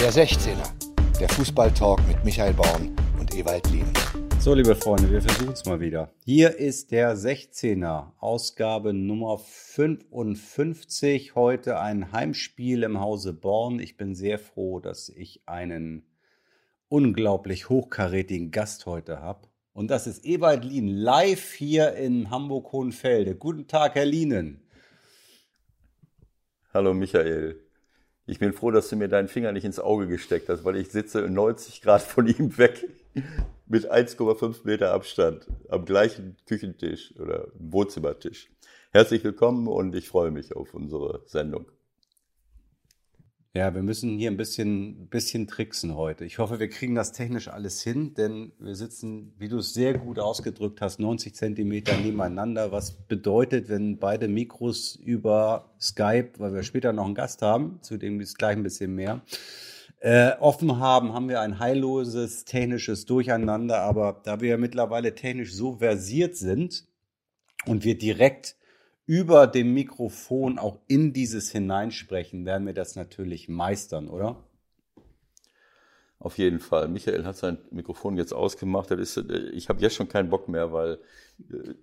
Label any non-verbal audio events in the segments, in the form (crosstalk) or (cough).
Der 16er, der Fußballtalk mit Michael Baum und Ewald Lien. So, liebe Freunde, wir versuchen es mal wieder. Hier ist der 16er, Ausgabe Nummer 55. Heute ein Heimspiel im Hause Born. Ich bin sehr froh, dass ich einen unglaublich hochkarätigen Gast heute habe. Und das ist Ewald Lien, live hier in Hamburg-Hohenfelde. Guten Tag, Herr Lienen. Hallo, Michael. Ich bin froh, dass du mir deinen Finger nicht ins Auge gesteckt hast, weil ich sitze 90 Grad von ihm weg (laughs) mit 1,5 Meter Abstand am gleichen Küchentisch oder Wohnzimmertisch. Herzlich willkommen und ich freue mich auf unsere Sendung. Ja, wir müssen hier ein bisschen, bisschen tricksen heute. Ich hoffe, wir kriegen das technisch alles hin, denn wir sitzen, wie du es sehr gut ausgedrückt hast, 90 Zentimeter nebeneinander. Was bedeutet, wenn beide Mikros über Skype, weil wir später noch einen Gast haben, zu dem ist gleich ein bisschen mehr, äh, offen haben, haben wir ein heilloses technisches Durcheinander. Aber da wir ja mittlerweile technisch so versiert sind und wir direkt über dem Mikrofon auch in dieses hineinsprechen, werden wir das natürlich meistern, oder? Auf jeden Fall. Michael hat sein Mikrofon jetzt ausgemacht. Ist, äh, ich habe jetzt schon keinen Bock mehr, weil äh,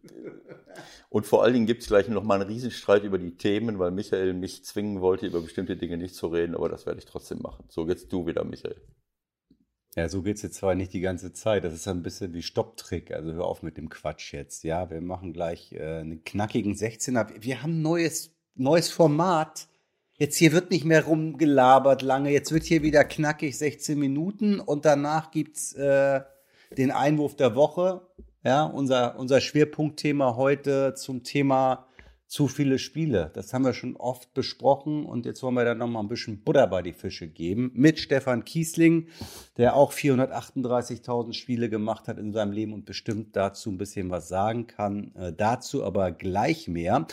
und vor allen Dingen gibt es gleich noch mal einen Riesenstreit über die Themen, weil Michael mich zwingen wollte, über bestimmte Dinge nicht zu reden, aber das werde ich trotzdem machen. So jetzt du wieder, Michael. Ja, so geht's jetzt zwar nicht die ganze Zeit. Das ist ein bisschen wie Stopptrick. Also hör auf mit dem Quatsch jetzt. Ja, wir machen gleich äh, einen knackigen 16er. Wir haben neues, neues Format. Jetzt hier wird nicht mehr rumgelabert lange. Jetzt wird hier wieder knackig 16 Minuten und danach gibt's äh, den Einwurf der Woche. Ja, unser, unser Schwerpunktthema heute zum Thema zu viele Spiele. Das haben wir schon oft besprochen und jetzt wollen wir da nochmal ein bisschen Butter bei die Fische geben mit Stefan Kiesling, der auch 438.000 Spiele gemacht hat in seinem Leben und bestimmt dazu ein bisschen was sagen kann. Äh, dazu aber gleich mehr.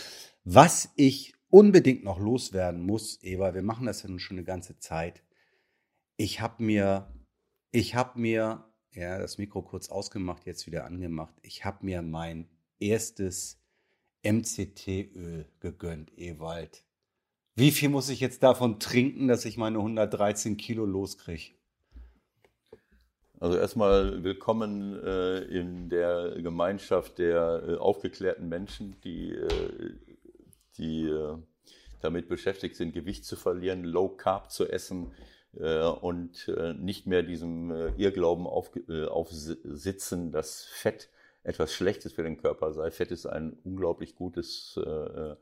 Was ich unbedingt noch loswerden muss, Eva, wir machen das ja nun schon eine ganze Zeit. Ich habe mir, ich habe mir, ja, das Mikro kurz ausgemacht, jetzt wieder angemacht. Ich habe mir mein erstes MCT-Öl gegönnt, Ewald. Wie viel muss ich jetzt davon trinken, dass ich meine 113 Kilo loskriege? Also erstmal willkommen äh, in der Gemeinschaft der äh, aufgeklärten Menschen, die, äh, die äh, damit beschäftigt sind, Gewicht zu verlieren, Low Carb zu essen äh, und äh, nicht mehr diesem Irrglauben auf, aufsitzen, dass Fett etwas Schlechtes für den Körper sei. Fett ist ein unglaublich gutes äh,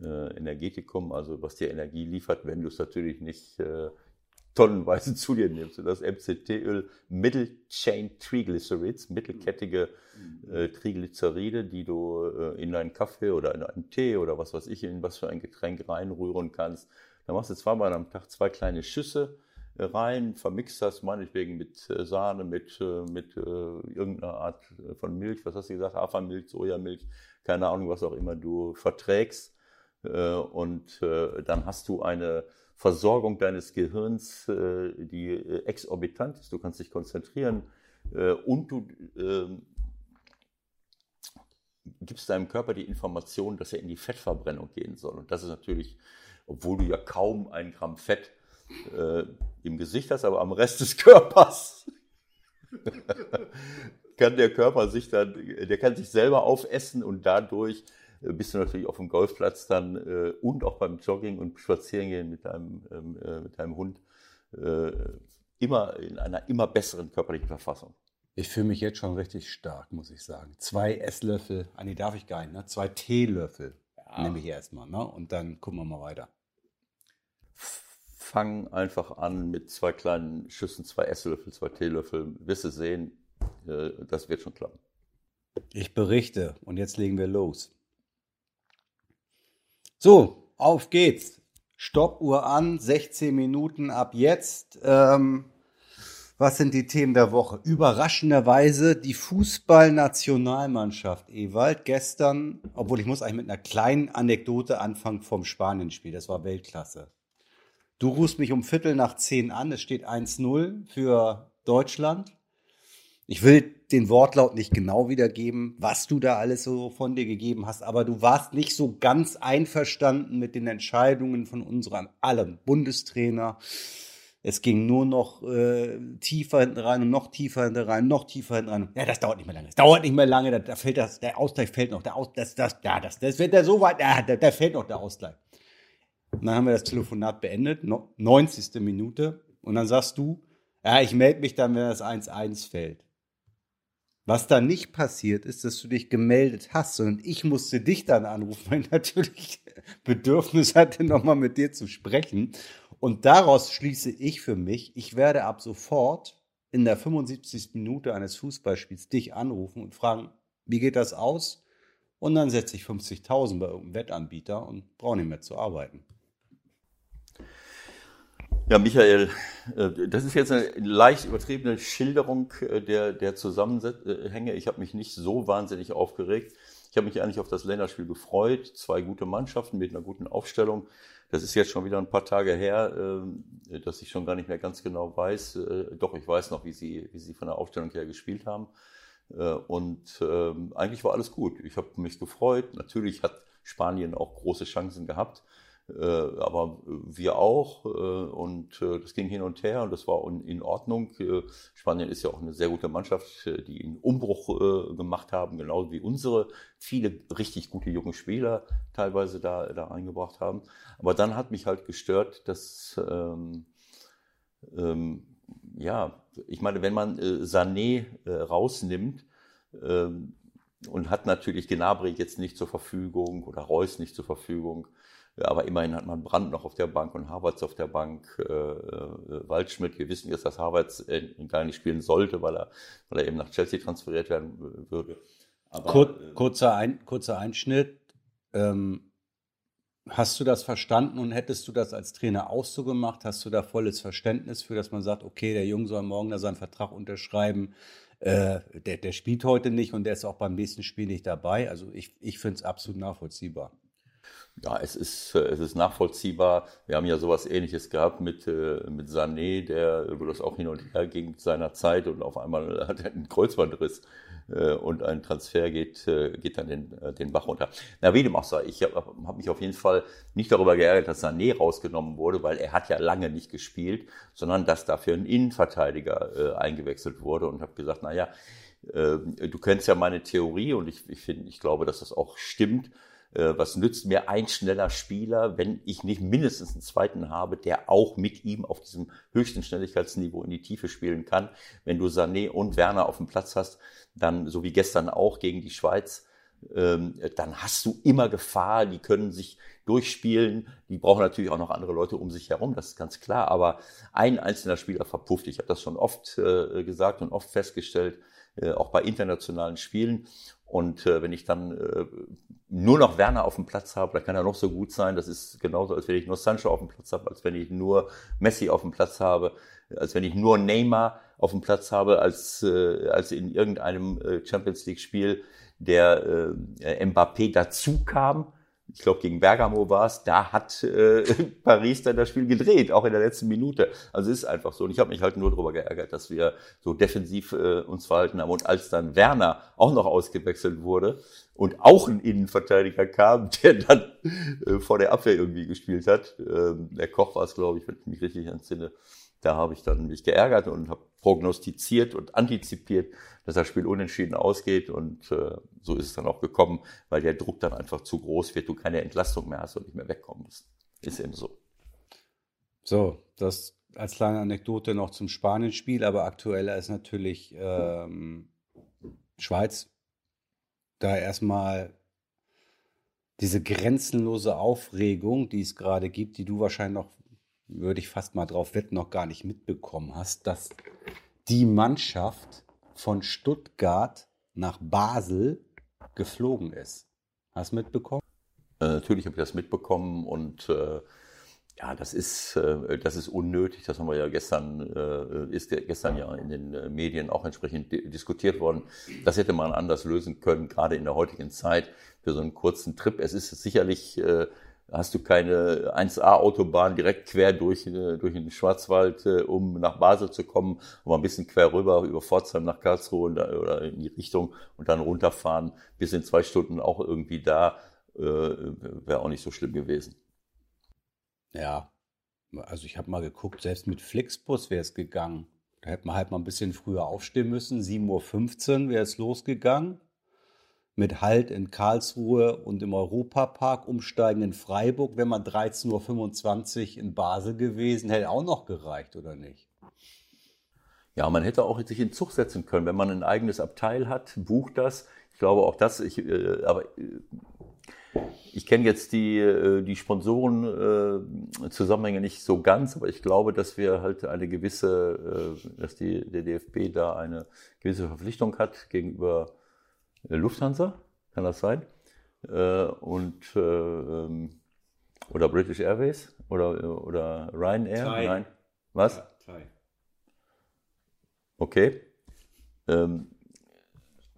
äh, Energetikum, also was dir Energie liefert, wenn du es natürlich nicht äh, tonnenweise (laughs) zu dir nimmst. Und das MCT-Öl Middle Chain Triglycerides, mittelkettige äh, Triglyceride, die du äh, in deinen Kaffee oder in einen Tee oder was weiß ich, in was für ein Getränk reinrühren kannst. Da machst du zweimal am Tag zwei kleine Schüsse rein, vermixt das meinetwegen mit äh, Sahne, mit, äh, mit äh, irgendeiner Art von Milch, was hast du gesagt, Hafermilch, Sojamilch, keine Ahnung, was auch immer du verträgst. Und dann hast du eine Versorgung deines Gehirns, die exorbitant ist. Du kannst dich konzentrieren und du ähm, gibst deinem Körper die Information, dass er in die Fettverbrennung gehen soll. Und das ist natürlich, obwohl du ja kaum ein Gramm Fett äh, im Gesicht hast, aber am Rest des (laughs) Körpers (laughs) kann der Körper sich dann, der kann sich selber aufessen und dadurch äh, bist du natürlich auf dem Golfplatz dann äh, und auch beim Jogging und Spazierengehen mit deinem, ähm, äh, mit deinem Hund äh, immer in einer immer besseren körperlichen Verfassung. Ich fühle mich jetzt schon richtig stark, muss ich sagen. Zwei Esslöffel, ah nee, darf ich gar nicht, ne? Zwei Teelöffel ja. nehme ich erstmal, ne? Und dann gucken wir mal weiter fang einfach an mit zwei kleinen Schüssen, zwei Esslöffel, zwei Teelöffel. Wirst du sehen, äh, das wird schon klappen. Ich berichte und jetzt legen wir los. So, auf geht's. Stoppuhr an, 16 Minuten ab jetzt. Ähm, was sind die Themen der Woche? Überraschenderweise die Fußballnationalmannschaft Ewald gestern, obwohl ich muss eigentlich mit einer kleinen Anekdote anfangen vom Spanienspiel. Das war Weltklasse. Du rufst mich um Viertel nach zehn an. Es steht 1-0 für Deutschland. Ich will den Wortlaut nicht genau wiedergeben, was du da alles so von dir gegeben hast, aber du warst nicht so ganz einverstanden mit den Entscheidungen von unserem allem Bundestrainer. Es ging nur noch äh, tiefer hinten rein und noch tiefer hinten rein, noch tiefer hinten rein. Ja, das dauert nicht mehr lange. Das dauert nicht mehr lange. Da, da fällt das, der Ausgleich fällt noch. Der Aus, das, das, ja, das, das wird ja so weit. Ja, da, da fällt noch der Ausgleich. Und dann haben wir das Telefonat beendet, 90. Minute. Und dann sagst du, ja, ich melde mich dann, wenn das 1-1 fällt. Was da nicht passiert ist, dass du dich gemeldet hast, sondern ich musste dich dann anrufen, weil ich (laughs) natürlich Bedürfnis hatte, nochmal mit dir zu sprechen. Und daraus schließe ich für mich, ich werde ab sofort in der 75. Minute eines Fußballspiels dich anrufen und fragen, wie geht das aus? Und dann setze ich 50.000 bei irgendeinem Wettanbieter und brauche nicht mehr zu arbeiten. Ja, Michael, äh, das ist jetzt eine leicht übertriebene Schilderung äh, der, der Zusammenhänge. Ich habe mich nicht so wahnsinnig aufgeregt. Ich habe mich eigentlich auf das Länderspiel gefreut. Zwei gute Mannschaften mit einer guten Aufstellung. Das ist jetzt schon wieder ein paar Tage her, äh, dass ich schon gar nicht mehr ganz genau weiß. Doch, ich weiß noch, wie sie, wie sie von der Aufstellung her gespielt haben. Und ähm, eigentlich war alles gut. Ich habe mich gefreut. Natürlich hat Spanien auch große Chancen gehabt. Äh, aber wir auch. Äh, und äh, das ging hin und her und das war in Ordnung. Spanien ist ja auch eine sehr gute Mannschaft, die einen Umbruch gemacht haben, genauso wie unsere. Viele richtig gute junge Spieler teilweise da, da eingebracht haben. Aber dann hat mich halt gestört, dass, ähm, ähm, ja, ich meine, wenn man äh, Sané äh, rausnimmt, ähm, und hat natürlich Gnabry jetzt nicht zur Verfügung oder Reus nicht zur Verfügung. Aber immerhin hat man Brand noch auf der Bank und Havertz auf der Bank, äh, äh, Waldschmidt. Wir wissen jetzt, dass Havertz äh, gar nicht spielen sollte, weil er, weil er eben nach Chelsea transferiert werden würde. Aber, Kur äh, kurzer, Ein kurzer Einschnitt. Ähm, hast du das verstanden und hättest du das als Trainer auch so gemacht? Hast du da volles Verständnis für, dass man sagt, okay, der Junge soll morgen da seinen Vertrag unterschreiben? Äh, der, der spielt heute nicht und der ist auch beim nächsten Spiel nicht dabei. Also ich, ich finde es absolut nachvollziehbar. Ja, es ist, es ist nachvollziehbar. Wir haben ja sowas ähnliches gehabt mit, äh, mit Sané, der, wo das auch hin und her ging seiner Zeit und auf einmal (laughs) hat er einen Kreuzbandriss äh, und ein Transfer geht, äh, geht dann den, den Bach runter. Na, wie dem auch sei, ich habe hab mich auf jeden Fall nicht darüber geärgert, dass Sané rausgenommen wurde, weil er hat ja lange nicht gespielt, sondern dass dafür ein Innenverteidiger eingewechselt wurde und habe gesagt, na ja, du kennst ja meine Theorie und ich, ich finde, ich glaube, dass das auch stimmt äh, was nützt mir ein schneller Spieler, wenn ich nicht mindestens einen zweiten habe, der auch mit ihm auf diesem höchsten Schnelligkeitsniveau in die Tiefe spielen kann. Wenn du Sané und Werner auf dem Platz hast, dann, so wie gestern auch gegen die Schweiz, ähm, dann hast du immer Gefahr, die können sich durchspielen, die brauchen natürlich auch noch andere Leute um sich herum, das ist ganz klar, aber ein einzelner Spieler verpufft. Ich habe das schon oft äh, gesagt und oft festgestellt, äh, auch bei internationalen Spielen. Und äh, wenn ich dann äh, nur noch Werner auf dem Platz habe, dann kann er noch so gut sein. Das ist genauso, als wenn ich nur Sancho auf dem Platz habe, als wenn ich nur Messi auf dem Platz habe, als wenn ich nur Neymar auf dem Platz habe, als, äh, als in irgendeinem äh, Champions League Spiel der äh, Mbappé dazu kam ich glaube gegen Bergamo war es, da hat äh, (laughs) Paris dann das Spiel gedreht, auch in der letzten Minute. Also es ist einfach so. Und ich habe mich halt nur darüber geärgert, dass wir so defensiv äh, uns verhalten haben. Und als dann Werner auch noch ausgewechselt wurde und auch ein Innenverteidiger kam, (laughs) der dann äh, vor der Abwehr irgendwie gespielt hat, äh, der Koch war es, glaube ich, wenn ich mich richtig entsinne, da habe ich dann mich geärgert und habe prognostiziert und antizipiert, dass das Spiel unentschieden ausgeht. Und äh, so ist es dann auch gekommen, weil der Druck dann einfach zu groß wird, du keine Entlastung mehr hast und nicht mehr wegkommen musst. Ist eben so. So, das als kleine Anekdote noch zum Spanien-Spiel, aber aktueller ist natürlich ähm, Schweiz. Da erstmal diese grenzenlose Aufregung, die es gerade gibt, die du wahrscheinlich noch würde ich fast mal drauf wetten, noch gar nicht mitbekommen hast, dass die Mannschaft von Stuttgart nach Basel geflogen ist. Hast du mitbekommen? Äh, natürlich habe ich das mitbekommen und äh, ja, das ist, äh, das ist unnötig. Das haben wir ja gestern, äh, ist gestern ja in den äh, Medien auch entsprechend diskutiert worden. Das hätte man anders lösen können, gerade in der heutigen Zeit für so einen kurzen Trip. Es ist sicherlich äh, hast du keine 1A-Autobahn direkt quer durch, äh, durch den Schwarzwald, äh, um nach Basel zu kommen, aber ein bisschen quer rüber über Pforzheim nach Karlsruhe oder in die Richtung und dann runterfahren, bis in zwei Stunden auch irgendwie da, äh, wäre auch nicht so schlimm gewesen. Ja, also ich habe mal geguckt, selbst mit Flixbus wäre es gegangen. Da hätte man halt mal ein bisschen früher aufstehen müssen. 7.15 Uhr wäre es losgegangen. Mit Halt in Karlsruhe und im Europapark, umsteigen in Freiburg. Wäre man 13.25 Uhr in Basel gewesen, hätte auch noch gereicht, oder nicht? Ja, man hätte auch sich in Zug setzen können, wenn man ein eigenes Abteil hat, bucht das. Ich glaube auch das, ich, äh, aber äh, ich kenne jetzt die, äh, die Sponsoren-Zusammenhänge nicht so ganz, aber ich glaube, dass wir halt eine gewisse, äh, dass die, der DFB da eine gewisse Verpflichtung hat gegenüber Lufthansa, kann das sein? Äh, und ähm, oder British Airways oder, oder Ryanair? Thai. Nein. Was? Ja, Thai. Okay. Ähm,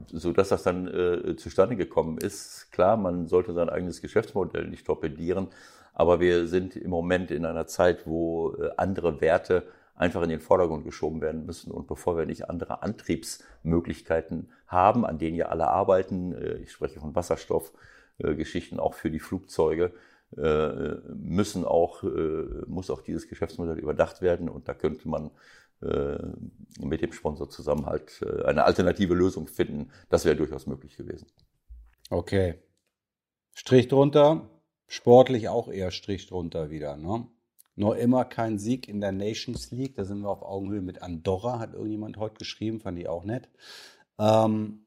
so dass das dann äh, zustande gekommen ist. Klar, man sollte sein eigenes Geschäftsmodell nicht torpedieren, aber wir sind im Moment in einer Zeit, wo äh, andere Werte einfach in den Vordergrund geschoben werden müssen. Und bevor wir nicht andere Antriebsmöglichkeiten haben, an denen ja alle arbeiten, äh, ich spreche von Wasserstoffgeschichten auch für die Flugzeuge, äh, müssen auch, äh, muss auch dieses Geschäftsmodell überdacht werden. Und da könnte man mit dem Sponsor zusammen halt eine alternative Lösung finden. Das wäre durchaus möglich gewesen. Okay. Strich drunter. Sportlich auch eher Strich drunter wieder. Ne? Noch immer kein Sieg in der Nations League. Da sind wir auf Augenhöhe mit Andorra, hat irgendjemand heute geschrieben, fand ich auch nett. Ähm,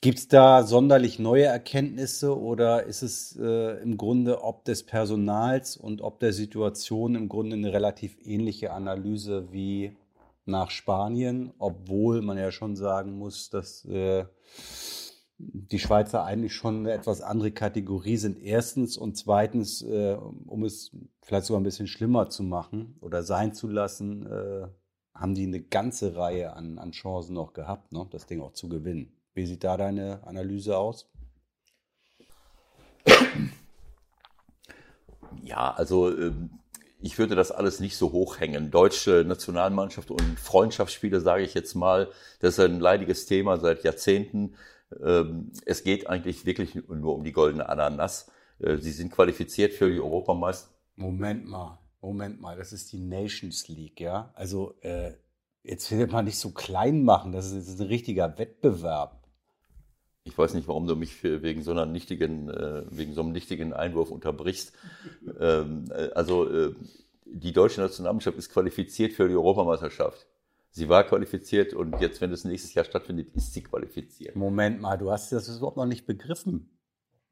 Gibt es da sonderlich neue Erkenntnisse oder ist es äh, im Grunde ob des Personals und ob der Situation im Grunde eine relativ ähnliche Analyse wie nach Spanien, obwohl man ja schon sagen muss, dass äh, die Schweizer eigentlich schon eine etwas andere Kategorie sind. Erstens und zweitens, äh, um es vielleicht sogar ein bisschen schlimmer zu machen oder sein zu lassen, äh, haben die eine ganze Reihe an, an Chancen noch gehabt, ne, das Ding auch zu gewinnen. Wie sieht da deine Analyse aus? Ja, also ähm, ich würde das alles nicht so hochhängen. Deutsche Nationalmannschaft und Freundschaftsspiele, sage ich jetzt mal, das ist ein leidiges Thema seit Jahrzehnten. Ähm, es geht eigentlich wirklich nur um die goldene Ananas. Äh, sie sind qualifiziert für die Europameister. Moment mal, Moment mal, das ist die Nations League, ja? Also äh, jetzt will man nicht so klein machen, das ist, das ist ein richtiger Wettbewerb. Ich weiß nicht, warum du mich wegen so einer nichtigen, äh, wegen so einem nichtigen Einwurf unterbrichst. Ähm, äh, also die deutsche Nationalmannschaft ist qualifiziert für die Europameisterschaft. Sie war qualifiziert und jetzt, wenn es nächstes Jahr stattfindet, ist sie qualifiziert. Moment mal, du hast das überhaupt noch nicht begriffen.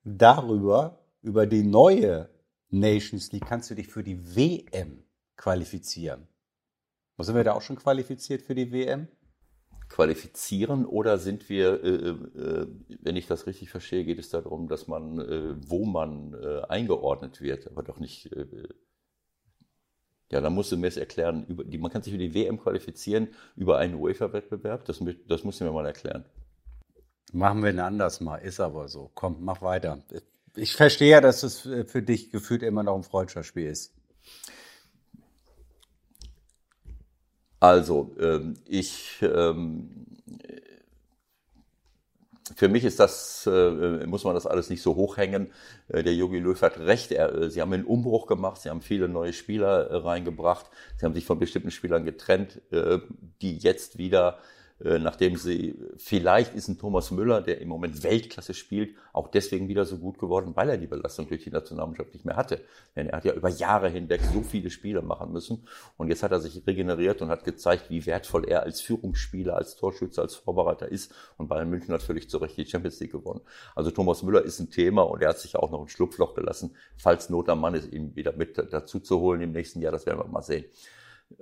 Darüber, über die neue Nations League, kannst du dich für die WM qualifizieren. Sind wir da auch schon qualifiziert für die WM? qualifizieren oder sind wir, äh, äh, wenn ich das richtig verstehe, geht es darum, dass man, äh, wo man äh, eingeordnet wird, aber doch nicht. Ja, dann musst du mir es erklären. Über die, man kann sich für die WM qualifizieren über einen UEFA-Wettbewerb. Das, das musst du mir mal erklären. Machen wir ein anders mal. Ist aber so. Komm, mach weiter. Ich verstehe ja, dass es für dich gefühlt immer noch ein Freundschaftsspiel ist. Also, ähm, ich, ähm, für mich ist das, äh, muss man das alles nicht so hochhängen. Äh, der Jogi Löw hat recht. Er, äh, sie haben einen Umbruch gemacht. Sie haben viele neue Spieler reingebracht. Sie haben sich von bestimmten Spielern getrennt, die jetzt wieder äh, nachdem sie, vielleicht ist ein Thomas Müller, der im Moment Weltklasse spielt, auch deswegen wieder so gut geworden, weil er die Belastung durch die Nationalmannschaft nicht mehr hatte. Denn er hat ja über Jahre hinweg so viele Spiele machen müssen und jetzt hat er sich regeneriert und hat gezeigt, wie wertvoll er als Führungsspieler, als Torschütze, als Vorbereiter ist und Bayern München hat völlig zu Recht die Champions League gewonnen. Also Thomas Müller ist ein Thema und er hat sich auch noch ein Schlupfloch gelassen, falls Not am Mann ist, ihn wieder mit dazu zu holen im nächsten Jahr, das werden wir mal sehen.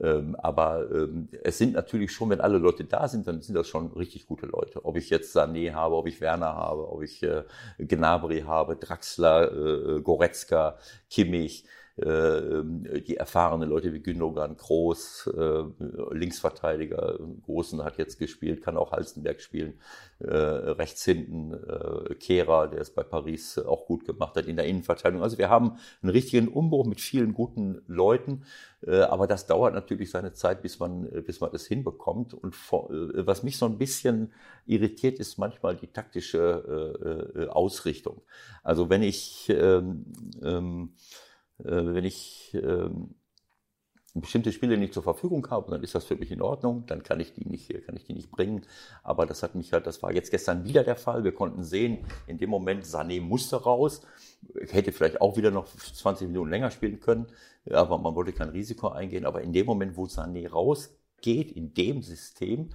Ähm, aber ähm, es sind natürlich schon, wenn alle Leute da sind, dann sind das schon richtig gute Leute. Ob ich jetzt Sané habe, ob ich Werner habe, ob ich äh, Gnabry habe, Draxler, äh, Goretzka, Kimmich, äh, die erfahrenen Leute wie Gündogan, Groß, äh, Linksverteidiger, Großen hat jetzt gespielt, kann auch Halstenberg spielen, äh, rechts hinten Kehrer, der es bei Paris auch gut gemacht hat in der Innenverteidigung. Also wir haben einen richtigen Umbruch mit vielen guten Leuten, aber das dauert natürlich seine Zeit, bis man, bis man es hinbekommt. Und was mich so ein bisschen irritiert, ist manchmal die taktische Ausrichtung. Also wenn ich ähm, ähm, wenn ich ähm, bestimmte Spiele nicht zur Verfügung habe, dann ist das für mich in Ordnung, dann kann ich die nicht, kann ich die nicht bringen. Aber das hat mich halt, das war jetzt gestern wieder der Fall. Wir konnten sehen, in dem Moment Sané musste raus. Ich hätte vielleicht auch wieder noch 20 Minuten länger spielen können, aber man wollte kein Risiko eingehen. Aber in dem Moment, wo Sané rausgeht, in dem System,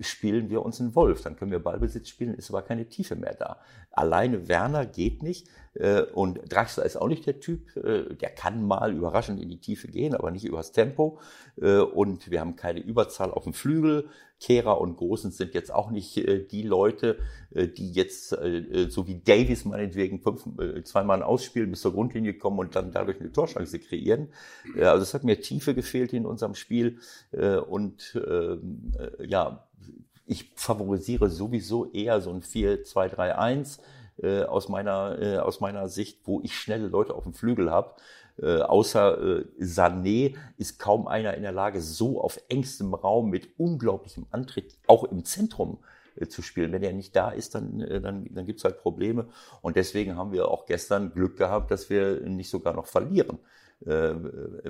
spielen wir uns einen Wolf. Dann können wir Ballbesitz spielen, ist aber keine Tiefe mehr da. Alleine Werner geht nicht äh, und Draxler ist auch nicht der Typ, äh, der kann mal überraschend in die Tiefe gehen, aber nicht übers Tempo. Äh, und wir haben keine Überzahl auf dem Flügel. Kehrer und Großen sind jetzt auch nicht die Leute, die jetzt so wie Davis meinetwegen fünf, zweimal ausspielen, bis zur Grundlinie kommen und dann dadurch eine Torschance kreieren. Also es hat mir Tiefe gefehlt in unserem Spiel und ähm, ja, ich favorisiere sowieso eher so ein 4-2-3-1 äh, aus, meiner, äh, aus meiner Sicht, wo ich schnelle Leute auf dem Flügel habe. Äh, außer äh, Sané ist kaum einer in der Lage, so auf engstem Raum mit unglaublichem Antritt auch im Zentrum äh, zu spielen. Wenn er nicht da ist, dann, äh, dann, dann gibt es halt Probleme. Und deswegen haben wir auch gestern Glück gehabt, dass wir nicht sogar noch verlieren. Äh,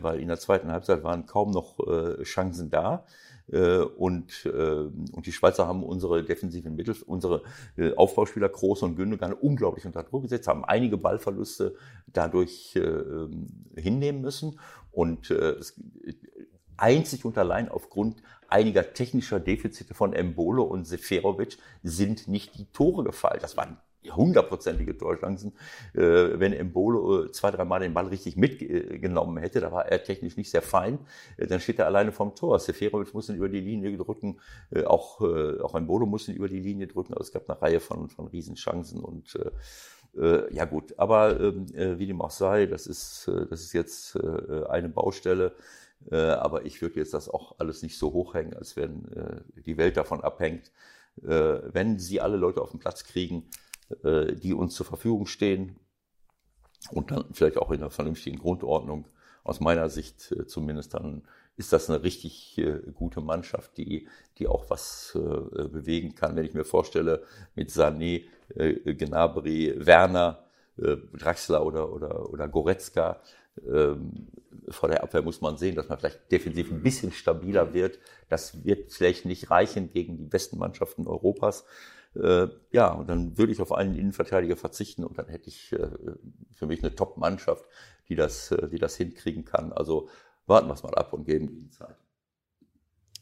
weil in der zweiten Halbzeit waren kaum noch äh, Chancen da. Äh, und, äh, und die Schweizer haben unsere defensiven Mittel, unsere äh, Aufbauspieler Groß und Gündogan unglaublich unter Druck gesetzt, haben einige Ballverluste dadurch hinnehmen müssen. Und es, einzig und allein aufgrund einiger technischer Defizite von Embolo und Seferovic sind nicht die Tore gefallen. Das waren hundertprozentige Torchancen. Äh, wenn Embolo äh, zwei, dreimal den Ball richtig mitgenommen hätte, da war er technisch nicht sehr fein, äh, dann steht er alleine vom Tor. Seferovic muss ihn über die Linie drücken, auch, auch Embolo muss ihn über die Linie drücken. Also es gab eine Reihe von, von Riesenchancen und ja gut, aber ähm, äh, wie dem auch sei, das ist, das ist jetzt eine Baustelle. Aber ich würde jetzt das auch alles nicht so hochhängen, als wenn die Welt davon abhängt. Wenn sie alle Leute auf den Platz kriegen, die uns zur Verfügung stehen und dann vielleicht auch in einer vernünftigen Grundordnung. Aus meiner Sicht äh, zumindest dann ist das eine richtig äh, gute Mannschaft, die, die auch was bewegen kann. Wenn ich mir vorstelle, mit Sané, Gnabry, Werner, Draxler oder, oder, oder Goretzka, ähm, vor der Abwehr muss man sehen, dass man vielleicht defensiv ein bisschen stabiler wird. Das wird vielleicht nicht reichen gegen die besten Mannschaften Europas. Äh, ja, und dann würde ich auf einen Innenverteidiger verzichten und dann hätte ich äh, für mich eine Top-Mannschaft, die das, äh, die das hinkriegen kann. Also warten wir es mal ab und geben ihm Zeit.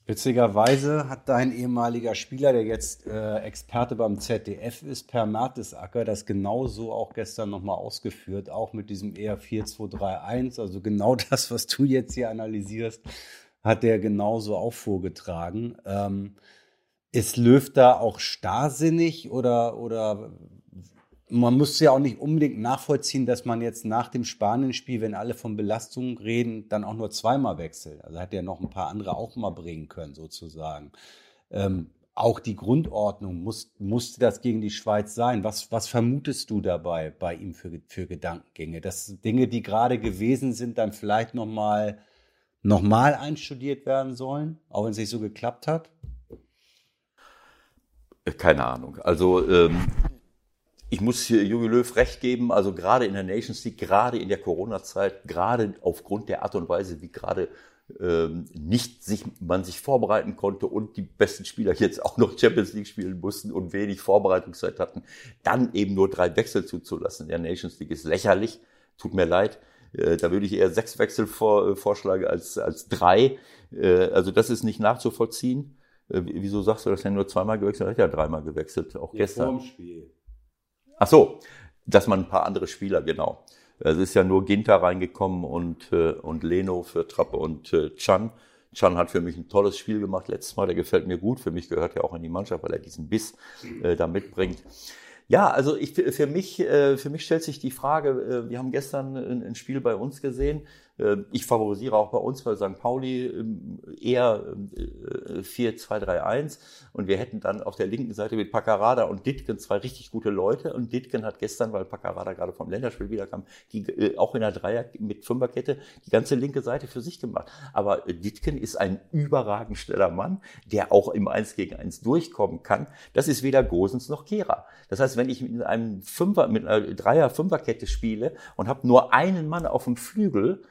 Witzigerweise hat dein ehemaliger Spieler, der jetzt äh, Experte beim ZDF ist, Per Mertesacker, das genauso auch gestern nochmal ausgeführt, auch mit diesem eher 4-2-3-1, also genau (laughs) das, was du jetzt hier analysierst, hat der genauso auch vorgetragen. Ähm, ist Löw da auch starrsinnig oder, oder man muss ja auch nicht unbedingt nachvollziehen, dass man jetzt nach dem Spanien-Spiel, wenn alle von Belastung reden, dann auch nur zweimal wechselt. Also hat er noch ein paar andere auch mal bringen können, sozusagen. Ähm, auch die Grundordnung muss, musste das gegen die Schweiz sein. Was, was vermutest du dabei bei ihm für, für Gedankengänge? Dass Dinge, die gerade gewesen sind, dann vielleicht nochmal noch mal einstudiert werden sollen, auch wenn es nicht so geklappt hat? Keine Ahnung. Also ähm, ich muss hier Jogi Löw recht geben, also gerade in der Nations League, gerade in der Corona-Zeit, gerade aufgrund der Art und Weise, wie gerade ähm, nicht sich, man sich vorbereiten konnte und die besten Spieler jetzt auch noch Champions League spielen mussten und wenig Vorbereitungszeit hatten, dann eben nur drei Wechsel zuzulassen. Der Nations League ist lächerlich, tut mir leid. Äh, da würde ich eher sechs Wechsel vor, äh, vorschlagen als, als drei. Äh, also das ist nicht nachzuvollziehen. Äh, wieso sagst du, dass er nur zweimal gewechselt hat? Er hat ja dreimal gewechselt, auch ja, gestern. Spiel. Ach so, dass man ein paar andere Spieler, genau. Es ist ja nur Ginter reingekommen und, äh, und Leno für Trappe und äh, Chan. Chan hat für mich ein tolles Spiel gemacht letztes Mal, der gefällt mir gut. Für mich gehört er auch in die Mannschaft, weil er diesen Biss äh, da mitbringt. Ja, also ich, für mich, äh, für mich stellt sich die Frage, äh, wir haben gestern ein, ein Spiel bei uns gesehen, ich favorisiere auch bei uns bei St. Pauli ähm, eher 4-2-3-1 äh, und wir hätten dann auf der linken Seite mit Paccarada und Ditken zwei richtig gute Leute und Ditken hat gestern, weil Paccarada gerade vom Länderspiel wiederkam, die äh, auch in der Dreier mit Fünferkette die ganze linke Seite für sich gemacht. Aber Ditken ist ein überragend schneller Mann, der auch im 1 gegen 1 durchkommen kann. Das ist weder Gosens noch Kehra. Das heißt, wenn ich mit einem Fünfer, mit einer Dreier-Fünferkette spiele und habe nur einen Mann auf dem Flügel,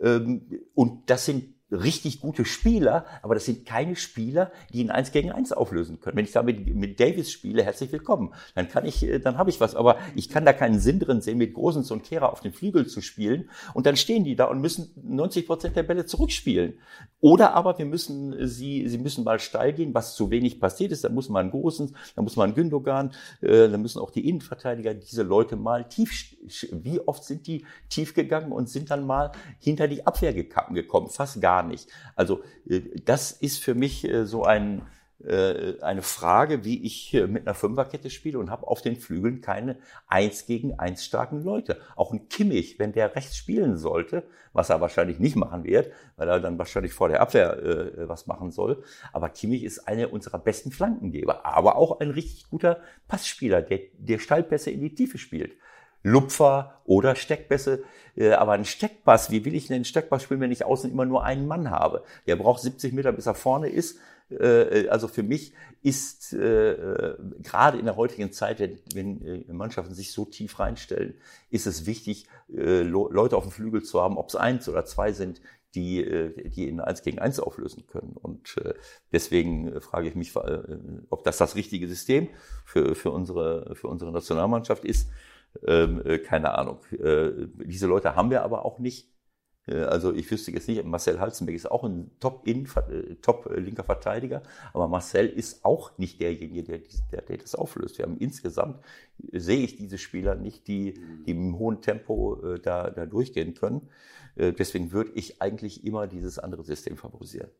und das sind richtig gute Spieler, aber das sind keine Spieler, die in eins gegen eins auflösen können. Wenn ich da mit, mit Davis spiele, herzlich willkommen. Dann kann ich, äh, dann habe ich was. Aber ich kann da keinen Sinn drin sehen, mit Gosens und Kehra auf den Flügel zu spielen. Und dann stehen die da und müssen 90 Prozent der Bälle zurückspielen. Oder aber wir müssen sie, sie müssen mal steil gehen, was zu wenig passiert ist. Da muss man Gosens, da muss man Gündogan, äh, da müssen auch die Innenverteidiger diese Leute mal tief, wie oft sind die tief gegangen und sind dann mal hinter die Abwehr gekommen? Fast gar nicht. Also äh, das ist für mich äh, so ein äh, eine Frage, wie ich mit einer Fünferkette spiele und habe auf den Flügeln keine eins gegen eins starken Leute. Auch ein Kimmich, wenn der rechts spielen sollte, was er wahrscheinlich nicht machen wird, weil er dann wahrscheinlich vor der Abwehr was machen soll. Aber Kimmich ist einer unserer besten Flankengeber, aber auch ein richtig guter Passspieler, der, der Stallpässe in die Tiefe spielt. Lupfer oder Steckbässe. Äh, aber ein Steckpass, wie will ich denn einen Steckpass spielen, wenn ich außen immer nur einen Mann habe? Der braucht 70 Meter, bis er vorne ist. Äh, also für mich ist äh, gerade in der heutigen Zeit, wenn, wenn Mannschaften sich so tief reinstellen, ist es wichtig, Leute auf dem Flügel zu haben, ob es eins oder zwei sind, die, die in eins gegen eins auflösen können. Und deswegen frage ich mich, ob das das richtige System für, für, unsere, für unsere Nationalmannschaft ist. Ähm, äh, keine Ahnung. Äh, diese Leute haben wir aber auch nicht. Äh, also ich wüsste jetzt nicht, Marcel Halzenberg ist auch ein Top-linker Top Verteidiger, aber Marcel ist auch nicht derjenige, der, der, der das auflöst. Wir haben insgesamt, sehe ich diese Spieler nicht, die, die im hohen Tempo da, da durchgehen können. Deswegen würde ich eigentlich immer dieses andere System favorisieren.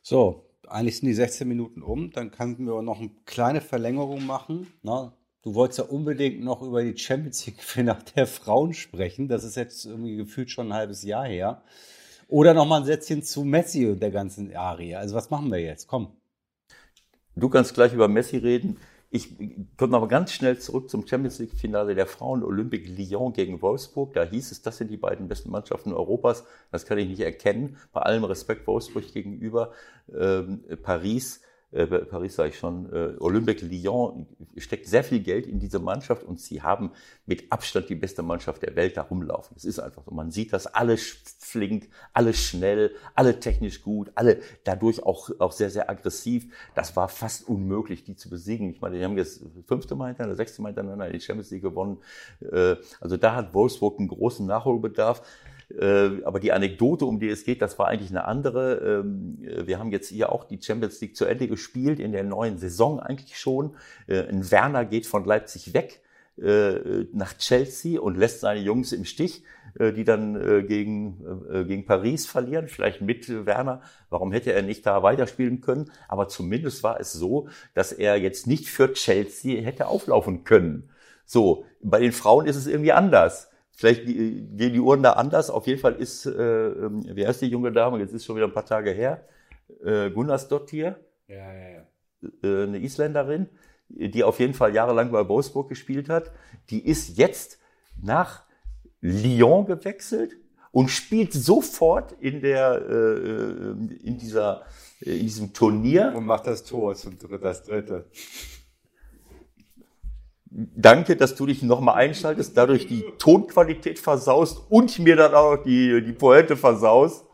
So, eigentlich sind die 16 Minuten um, dann könnten wir noch eine kleine Verlängerung machen. Ne? Du wolltest ja unbedingt noch über die Champions League (laughs) nach der Frauen sprechen. Das ist jetzt irgendwie gefühlt schon ein halbes Jahr her. Oder noch mal ein Sätzchen zu Messi und der ganzen Arie. Also was machen wir jetzt? Komm. Du kannst gleich über Messi reden. Ich komme aber ganz schnell zurück zum Champions League Finale der Frauen Olympique Lyon gegen Wolfsburg. Da hieß es, das sind die beiden besten Mannschaften Europas. Das kann ich nicht erkennen. Bei allem Respekt Wolfsburg gegenüber. Ähm, Paris Paris sage ich schon, äh, Olympique Lyon steckt sehr viel Geld in diese Mannschaft und sie haben mit Abstand die beste Mannschaft der Welt da rumlaufen. Das ist einfach so. Man sieht das, alle flink, alle schnell, alle technisch gut, alle dadurch auch, auch sehr, sehr aggressiv. Das war fast unmöglich, die zu besiegen. Ich meine, die haben jetzt fünfte Mal hintereinander, sechste Mal hintereinander die Champions League gewonnen. Äh, also da hat Wolfsburg einen großen Nachholbedarf. Äh, aber die Anekdote, um die es geht, das war eigentlich eine andere. Ähm, wir haben jetzt hier auch die Champions League zu Ende gespielt, in der neuen Saison eigentlich schon. Äh, ein Werner geht von Leipzig weg äh, nach Chelsea und lässt seine Jungs im Stich, die dann gegen, gegen Paris verlieren, vielleicht mit Werner. Warum hätte er nicht da weiterspielen können? Aber zumindest war es so, dass er jetzt nicht für Chelsea hätte auflaufen können. So, bei den Frauen ist es irgendwie anders. Vielleicht gehen die Uhren da anders. Auf jeden Fall ist, äh, ähm, wie heißt die junge Dame? Jetzt ist schon wieder ein paar Tage her. Äh, Gunnarsdottir. Ja, ja, ja. Äh, eine Isländerin, die auf jeden Fall jahrelang bei Wolfsburg gespielt hat. Die ist jetzt nach Lyon gewechselt und spielt sofort in der, äh, äh in dieser, äh, in diesem Turnier. Und macht das Tor zum das dritte. Danke, dass du dich nochmal einschaltest, dadurch die Tonqualität versaust und mir dann auch die, die Pointe versaust.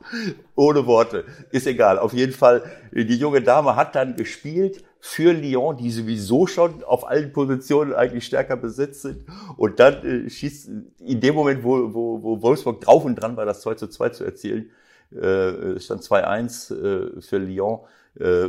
Ohne Worte. Ist egal. Auf jeden Fall, die junge Dame hat dann gespielt für Lyon, die sowieso schon auf allen Positionen eigentlich stärker besetzt sind. Und dann äh, schießt in dem Moment, wo, wo, wo Wolfsburg drauf und dran war, das 2 zu 2 zu erzielen, äh, stand 2-1 äh, für Lyon äh,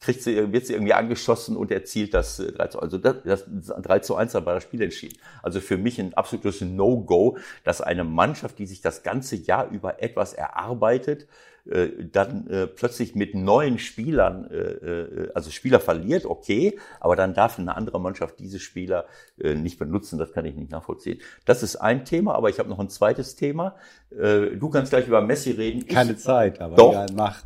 kriegt sie, wird sie irgendwie angeschossen und erzielt das 3 zu 1. Also das, das 3 zu 1 war das Spiel entschieden. Also für mich ein absolutes No-Go, dass eine Mannschaft, die sich das ganze Jahr über etwas erarbeitet, äh, dann äh, plötzlich mit neuen Spielern, äh, äh, also Spieler verliert, okay, aber dann darf eine andere Mannschaft diese Spieler äh, nicht benutzen, das kann ich nicht nachvollziehen. Das ist ein Thema, aber ich habe noch ein zweites Thema. Äh, du kannst gleich über Messi reden. Keine ich, Zeit, aber doch, egal, mach.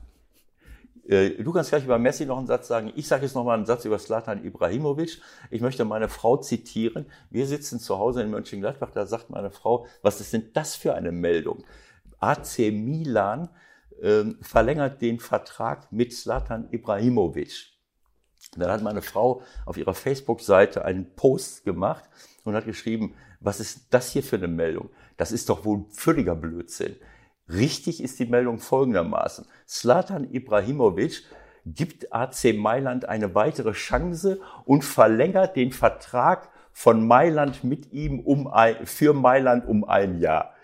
Äh, du kannst gleich über Messi noch einen Satz sagen. Ich sage jetzt noch mal einen Satz über Slatan Ibrahimovic. Ich möchte meine Frau zitieren. Wir sitzen zu Hause in Mönchengladbach. Da sagt meine Frau, was ist denn das für eine Meldung? AC Milan äh, verlängert den Vertrag mit Slatan Ibrahimovic. Dann hat meine Frau auf ihrer Facebook-Seite einen Post gemacht und hat geschrieben, was ist das hier für eine Meldung? Das ist doch wohl völliger Blödsinn. Richtig ist die Meldung folgendermaßen. Slatan Ibrahimovic gibt AC Mailand eine weitere Chance und verlängert den Vertrag von Mailand mit ihm um ein, für Mailand um ein Jahr.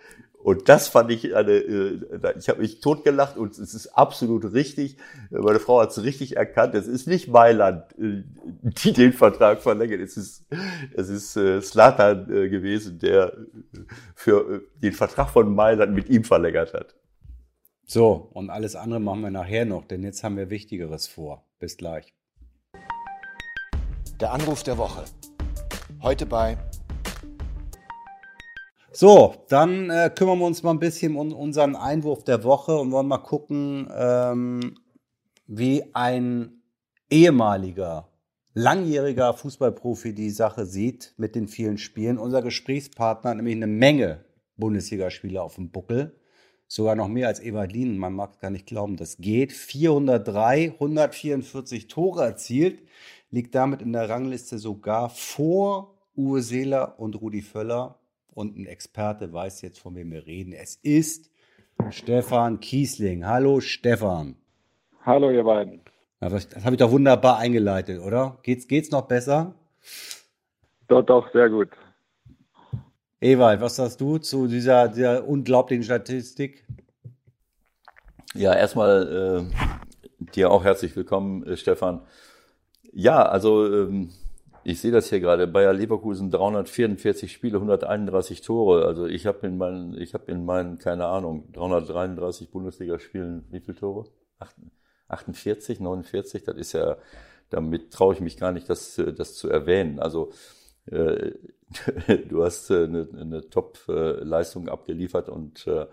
Und das fand ich eine, äh, ich habe mich totgelacht und es ist absolut richtig. Meine Frau hat es richtig erkannt. Es ist nicht Mailand, äh, die den Vertrag verlängert. Es ist, es ist äh, Slatan gewesen, der für den Vertrag von Mailand mit ihm verlängert hat. So, und alles andere machen wir nachher noch, denn jetzt haben wir Wichtigeres vor. Bis gleich. Der Anruf der Woche. Heute bei so, dann äh, kümmern wir uns mal ein bisschen um unseren Einwurf der Woche und wollen mal gucken, ähm, wie ein ehemaliger, langjähriger Fußballprofi die Sache sieht mit den vielen Spielen. Unser Gesprächspartner hat nämlich eine Menge Bundesligaspiele auf dem Buckel. Sogar noch mehr als Ewald Lien. Man mag gar nicht glauben, das geht. 403, 144 Tore erzielt, liegt damit in der Rangliste sogar vor Uwe Seeler und Rudi Völler und ein Experte weiß jetzt, von wem wir reden. Es ist Stefan Kiesling. Hallo Stefan. Hallo ihr beiden. das, das habe ich doch wunderbar eingeleitet, oder? Geht's, geht's noch besser? Doch, doch, sehr gut. Ewald, was sagst du zu dieser, dieser unglaublichen Statistik? Ja, erstmal äh, dir auch herzlich willkommen, äh, Stefan. Ja, also ähm, ich sehe das hier gerade. Bayer Leverkusen 344 Spiele, 131 Tore. Also ich habe in meinen, ich habe in meinen, keine Ahnung, 333 Bundesligaspielen wie viele Tore? 48, 49. Das ist ja, damit traue ich mich gar nicht, das, das zu erwähnen. Also äh, (laughs) du hast äh, eine, eine Top-Leistung abgeliefert und äh,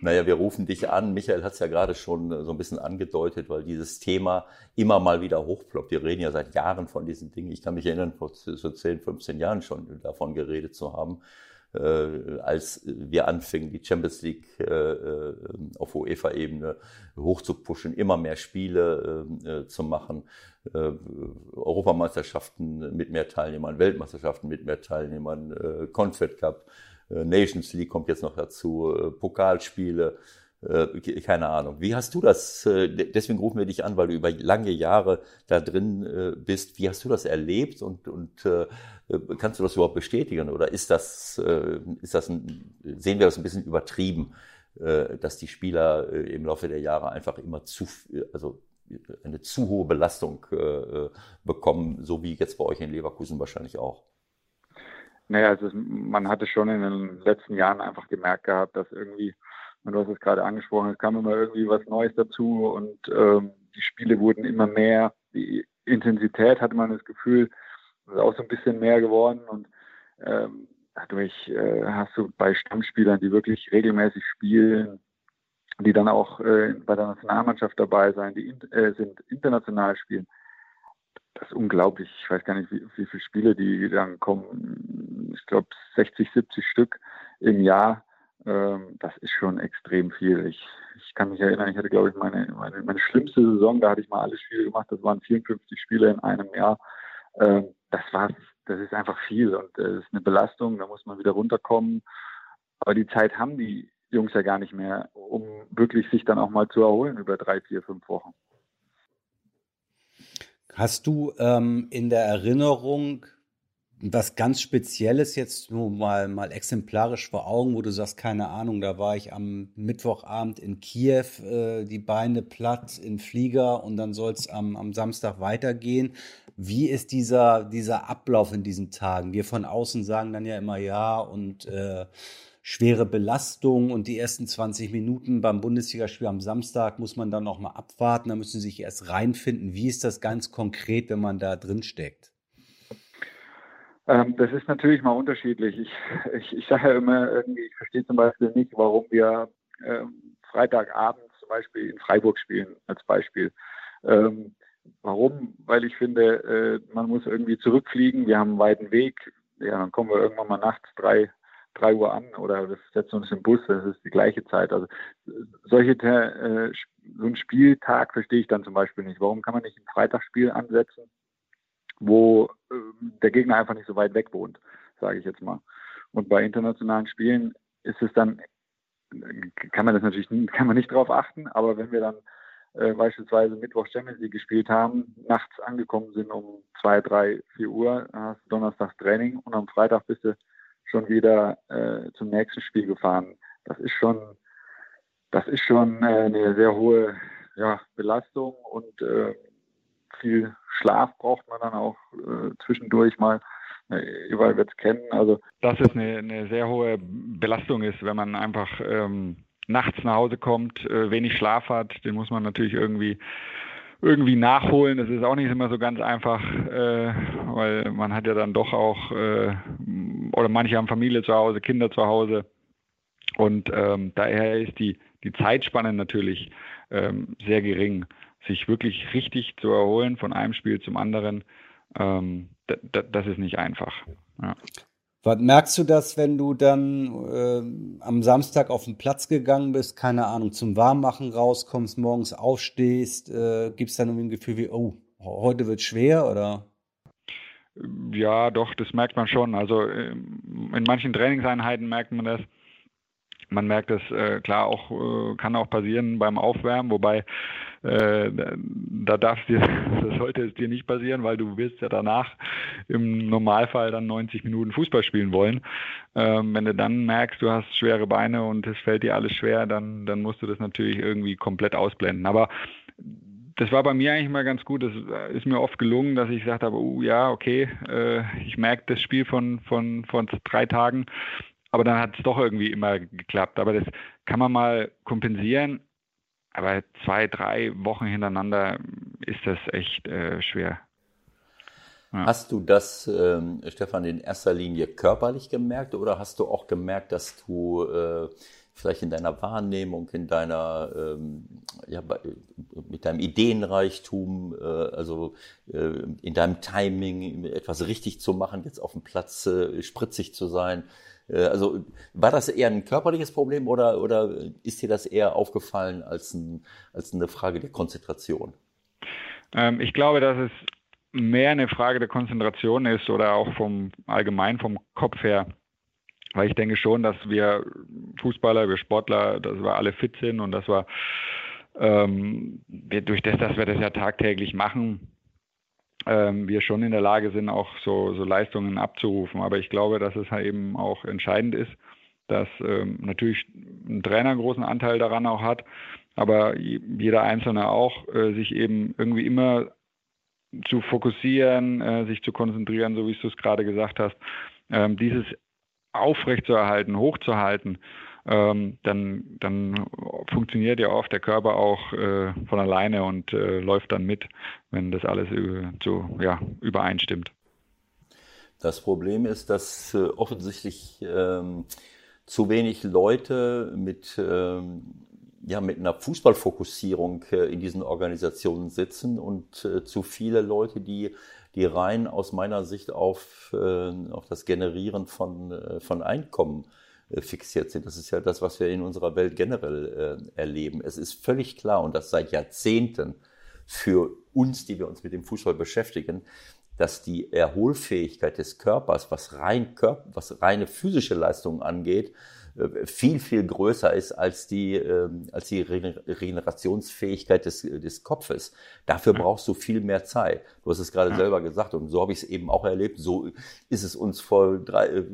naja, wir rufen dich an. Michael hat es ja gerade schon so ein bisschen angedeutet, weil dieses Thema immer mal wieder hochploppt. Wir reden ja seit Jahren von diesen Dingen. Ich kann mich erinnern, vor so 10, 15 Jahren schon davon geredet zu haben, äh, als wir anfingen, die Champions League äh, äh auf UEFA-Ebene hochzupuschen, immer mehr Spiele äh, äh, zu machen, äh, Europameisterschaften mit mehr Teilnehmern, Weltmeisterschaften mit mehr Teilnehmern, äh, Confed Cup äh, Nations League kommt jetzt noch dazu, äh, Pokalspiele, äh, keine Ahnung. Wie hast du das, deswegen rufen wir dich an, weil du über lange Jahre da drin bist. Wie hast du das erlebt und, und kannst du das überhaupt bestätigen? Oder ist das, ist das ein, sehen wir das ein bisschen übertrieben, dass die Spieler im Laufe der Jahre einfach immer zu, also eine zu hohe Belastung bekommen, so wie jetzt bei euch in Leverkusen wahrscheinlich auch? Naja, also man hatte schon in den letzten Jahren einfach gemerkt gehabt, dass irgendwie, und du hast es gerade angesprochen, es kam immer irgendwie was Neues dazu und ähm, die Spiele wurden immer mehr. Die Intensität hatte man das Gefühl, ist auch so ein bisschen mehr geworden und ähm, dadurch äh, hast du bei Stammspielern, die wirklich regelmäßig spielen, die dann auch äh, bei der Nationalmannschaft dabei sein, die äh, sind international spielen, das ist unglaublich. Ich weiß gar nicht, wie, wie viele Spiele die dann kommen. Ich glaube 60, 70 Stück im Jahr. Ähm, das ist schon extrem viel. Ich, ich kann mich erinnern, ich hatte, glaube ich, meine, meine, meine schlimmste Saison, da hatte ich mal alle Spiele gemacht. Das waren 54 Spiele in einem Jahr. Ähm, das war, das ist einfach viel und äh, ist eine Belastung. Da muss man wieder runterkommen. Aber die Zeit haben die Jungs ja gar nicht mehr, um wirklich sich dann auch mal zu erholen über drei, vier, fünf Wochen. Hast du ähm, in der Erinnerung was ganz Spezielles jetzt nur mal, mal exemplarisch vor Augen, wo du sagst, keine Ahnung, da war ich am Mittwochabend in Kiew, äh, die Beine platt in Flieger und dann soll es am, am Samstag weitergehen. Wie ist dieser, dieser Ablauf in diesen Tagen? Wir von außen sagen dann ja immer ja und äh, schwere Belastung und die ersten 20 Minuten beim Bundesligaspiel am Samstag muss man dann noch mal abwarten, da müssen sie sich erst reinfinden. Wie ist das ganz konkret, wenn man da drin steckt? Ähm, das ist natürlich mal unterschiedlich. Ich, ich, ich sage ja immer irgendwie, ich verstehe zum Beispiel nicht, warum wir ähm, Freitagabend zum Beispiel in Freiburg spielen, als Beispiel. Ähm, warum? Weil ich finde, äh, man muss irgendwie zurückfliegen. Wir haben einen weiten Weg. Ja, dann kommen wir irgendwann mal nachts drei, 3 Uhr an oder wir setzen uns im Bus, das ist die gleiche Zeit. Also solche äh, so ein Spieltag verstehe ich dann zum Beispiel nicht. Warum kann man nicht ein Freitagsspiel ansetzen, wo äh, der Gegner einfach nicht so weit weg wohnt, sage ich jetzt mal. Und bei internationalen Spielen ist es dann, kann man das natürlich kann man nicht drauf achten, aber wenn wir dann äh, beispielsweise Mittwoch Champions League gespielt haben, nachts angekommen sind um zwei, drei, vier Uhr, hast du Donnerstags Training und am Freitag bist du schon wieder äh, zum nächsten Spiel gefahren. Das ist schon, das ist schon äh, eine sehr hohe ja, Belastung und äh, viel Schlaf braucht man dann auch äh, zwischendurch mal. Überall wird es kennen. Also dass es eine, eine, sehr hohe Belastung ist, wenn man einfach ähm, nachts nach Hause kommt, äh, wenig Schlaf hat, den muss man natürlich irgendwie irgendwie nachholen. Das ist auch nicht immer so ganz einfach, äh, weil man hat ja dann doch auch, äh, oder manche haben Familie zu Hause, Kinder zu Hause. Und ähm, daher ist die, die Zeitspanne natürlich ähm, sehr gering. Sich wirklich richtig zu erholen von einem Spiel zum anderen, ähm, das ist nicht einfach. Ja. Was merkst du das, wenn du dann äh, am Samstag auf den Platz gegangen bist, keine Ahnung, zum Warmmachen rauskommst, morgens aufstehst, äh, gibt es dann irgendwie ein Gefühl wie, oh, heute wird schwer oder? Ja, doch, das merkt man schon. Also ähm, in manchen Trainingseinheiten merkt man das. Man merkt es äh, klar auch, äh, kann auch passieren beim Aufwärmen, wobei äh, da darf dir, (laughs) das sollte es dir nicht passieren, weil du wirst ja danach im Normalfall dann 90 Minuten Fußball spielen wollen. Ähm, wenn du dann merkst, du hast schwere Beine und es fällt dir alles schwer, dann, dann musst du das natürlich irgendwie komplett ausblenden. Aber das war bei mir eigentlich mal ganz gut. Das ist mir oft gelungen, dass ich gesagt habe, oh ja, okay, äh, ich merke das Spiel von, von, von drei Tagen, aber dann hat es doch irgendwie immer geklappt. Aber das kann man mal kompensieren. Aber zwei, drei Wochen hintereinander ist das echt äh, schwer. Ja. Hast du das, ähm, Stefan, in erster Linie körperlich gemerkt oder hast du auch gemerkt, dass du äh, vielleicht in deiner Wahrnehmung, in deiner, ähm, ja, mit deinem Ideenreichtum, äh, also äh, in deinem Timing etwas richtig zu machen, jetzt auf dem Platz äh, spritzig zu sein, äh, also war das eher ein körperliches Problem oder, oder ist dir das eher aufgefallen als, ein, als eine Frage der Konzentration? Ähm, ich glaube, dass es mehr eine Frage der Konzentration ist oder auch vom allgemein vom Kopf her. Weil ich denke schon, dass wir Fußballer, wir Sportler, dass wir alle fit sind und dass wir ähm, durch das, dass wir das ja tagtäglich machen, ähm, wir schon in der Lage sind, auch so, so Leistungen abzurufen. Aber ich glaube, dass es halt eben auch entscheidend ist, dass ähm, natürlich ein Trainer einen großen Anteil daran auch hat, aber jeder Einzelne auch, äh, sich eben irgendwie immer zu fokussieren, äh, sich zu konzentrieren, so wie du es gerade gesagt hast, ähm, dieses aufrechtzuerhalten, hochzuhalten ähm, dann, dann funktioniert ja oft der Körper auch äh, von alleine und äh, läuft dann mit, wenn das alles äh, so, ja, übereinstimmt. Das Problem ist, dass äh, offensichtlich ähm, zu wenig Leute mit, ähm, ja, mit einer Fußballfokussierung äh, in diesen Organisationen sitzen und zu viele Leute, die die rein aus meiner Sicht auf, auf das Generieren von, von Einkommen äh, fixiert sind. Das ist ja das, was wir in unserer Welt generell äh, erleben. Es ist völlig klar und das seit Jahrzehnten für uns, die wir uns mit dem Fußball beschäftigen, dass die Erholfähigkeit des Körpers, was rein Körper, was reine physische Leistungen angeht, äh, viel, viel größer ist als die, ähm, als die Regenerationsfähigkeit des, des Kopfes. Dafür brauchst du viel mehr Zeit. Du hast es gerade selber gesagt und so habe ich es eben auch erlebt. So ist es uns vor drei, äh,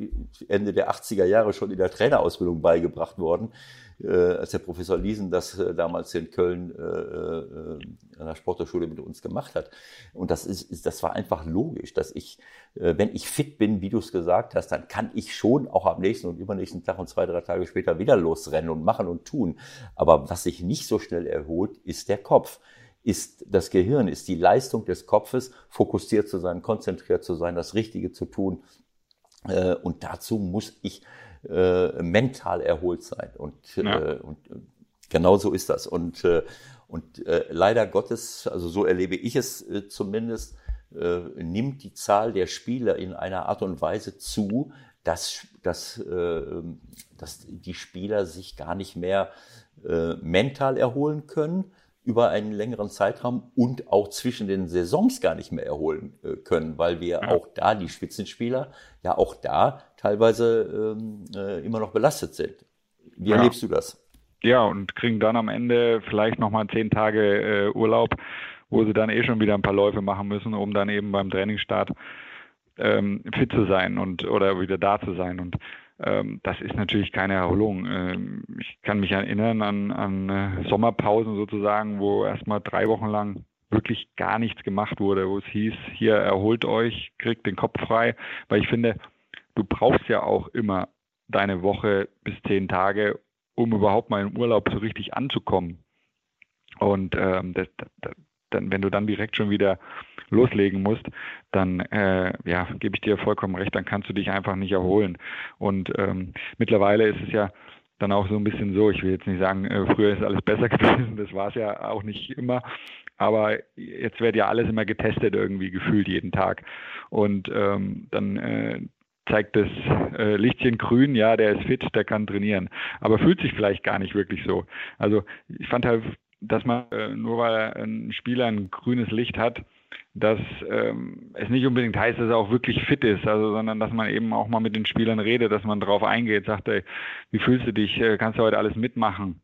Ende der 80er Jahre schon in der Trainerausbildung beigebracht worden als der Professor Liesen das äh, damals in Köln äh, äh, an der Sporthochschule mit uns gemacht hat. Und das ist, das war einfach logisch, dass ich, äh, wenn ich fit bin, wie du es gesagt hast, dann kann ich schon auch am nächsten und übernächsten Tag und zwei, drei Tage später wieder losrennen und machen und tun. Aber was sich nicht so schnell erholt, ist der Kopf ist das Gehirn, ist die Leistung des Kopfes, fokussiert zu sein, konzentriert zu sein, das Richtige zu tun. Äh, und dazu muss ich äh, mental erholt sein. Und, ja. äh, und genau so ist das. Und, äh, und äh, leider Gottes, also so erlebe ich es äh, zumindest, äh, nimmt die Zahl der Spieler in einer Art und Weise zu, dass, dass, äh, dass die Spieler sich gar nicht mehr äh, mental erholen können über einen längeren Zeitraum und auch zwischen den Saisons gar nicht mehr erholen äh, können, weil wir ja. auch da die Spitzenspieler ja auch da teilweise ähm, äh, immer noch belastet sind. Wie ja. erlebst du das? Ja, und kriegen dann am Ende vielleicht nochmal zehn Tage äh, Urlaub, wo sie dann eh schon wieder ein paar Läufe machen müssen, um dann eben beim Trainingsstart ähm, fit zu sein und oder wieder da zu sein. Und ähm, das ist natürlich keine Erholung. Ähm, ich kann mich erinnern an, an äh, Sommerpausen sozusagen, wo erstmal drei Wochen lang wirklich gar nichts gemacht wurde, wo es hieß, hier erholt euch, kriegt den Kopf frei, weil ich finde, du brauchst ja auch immer deine Woche bis zehn Tage, um überhaupt mal im Urlaub so richtig anzukommen. Und ähm, das, das, dann, wenn du dann direkt schon wieder loslegen musst, dann äh, ja, gebe ich dir vollkommen recht, dann kannst du dich einfach nicht erholen. Und ähm, mittlerweile ist es ja dann auch so ein bisschen so, ich will jetzt nicht sagen, äh, früher ist alles besser (laughs) gewesen, das war es ja auch nicht immer, aber jetzt wird ja alles immer getestet irgendwie gefühlt jeden Tag. Und ähm, dann äh, zeigt das äh, Lichtchen grün, ja, der ist fit, der kann trainieren. Aber fühlt sich vielleicht gar nicht wirklich so. Also ich fand halt, dass man äh, nur weil ein Spieler ein grünes Licht hat, dass ähm, es nicht unbedingt heißt, dass er auch wirklich fit ist, also sondern dass man eben auch mal mit den Spielern redet, dass man darauf eingeht, sagt, ey, wie fühlst du dich, äh, kannst du heute alles mitmachen?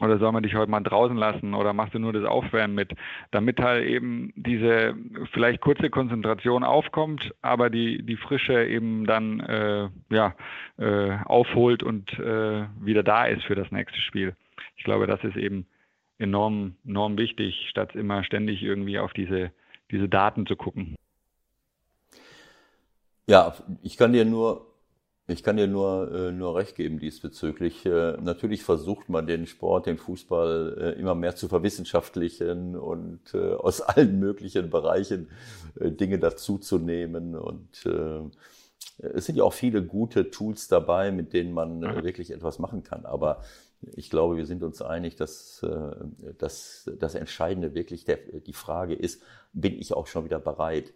Oder soll man dich heute mal draußen lassen oder machst du nur das Aufwärmen mit, damit halt eben diese vielleicht kurze Konzentration aufkommt, aber die, die Frische eben dann äh, ja, äh, aufholt und äh, wieder da ist für das nächste Spiel. Ich glaube, das ist eben enorm, enorm wichtig, statt immer ständig irgendwie auf diese diese Daten zu gucken. Ja, ich kann dir nur, ich kann dir nur, äh, nur recht geben diesbezüglich. Äh, natürlich versucht man den Sport, den Fußball äh, immer mehr zu verwissenschaftlichen und aus (laughs) allen möglichen Bereichen Dinge dazuzunehmen. Und es sind ja auch viele gute Tools dabei, mit denen man wirklich etwas machen kann. Aber ich glaube, wir sind uns einig, dass, dass das Entscheidende wirklich der, die Frage ist, bin ich auch schon wieder bereit,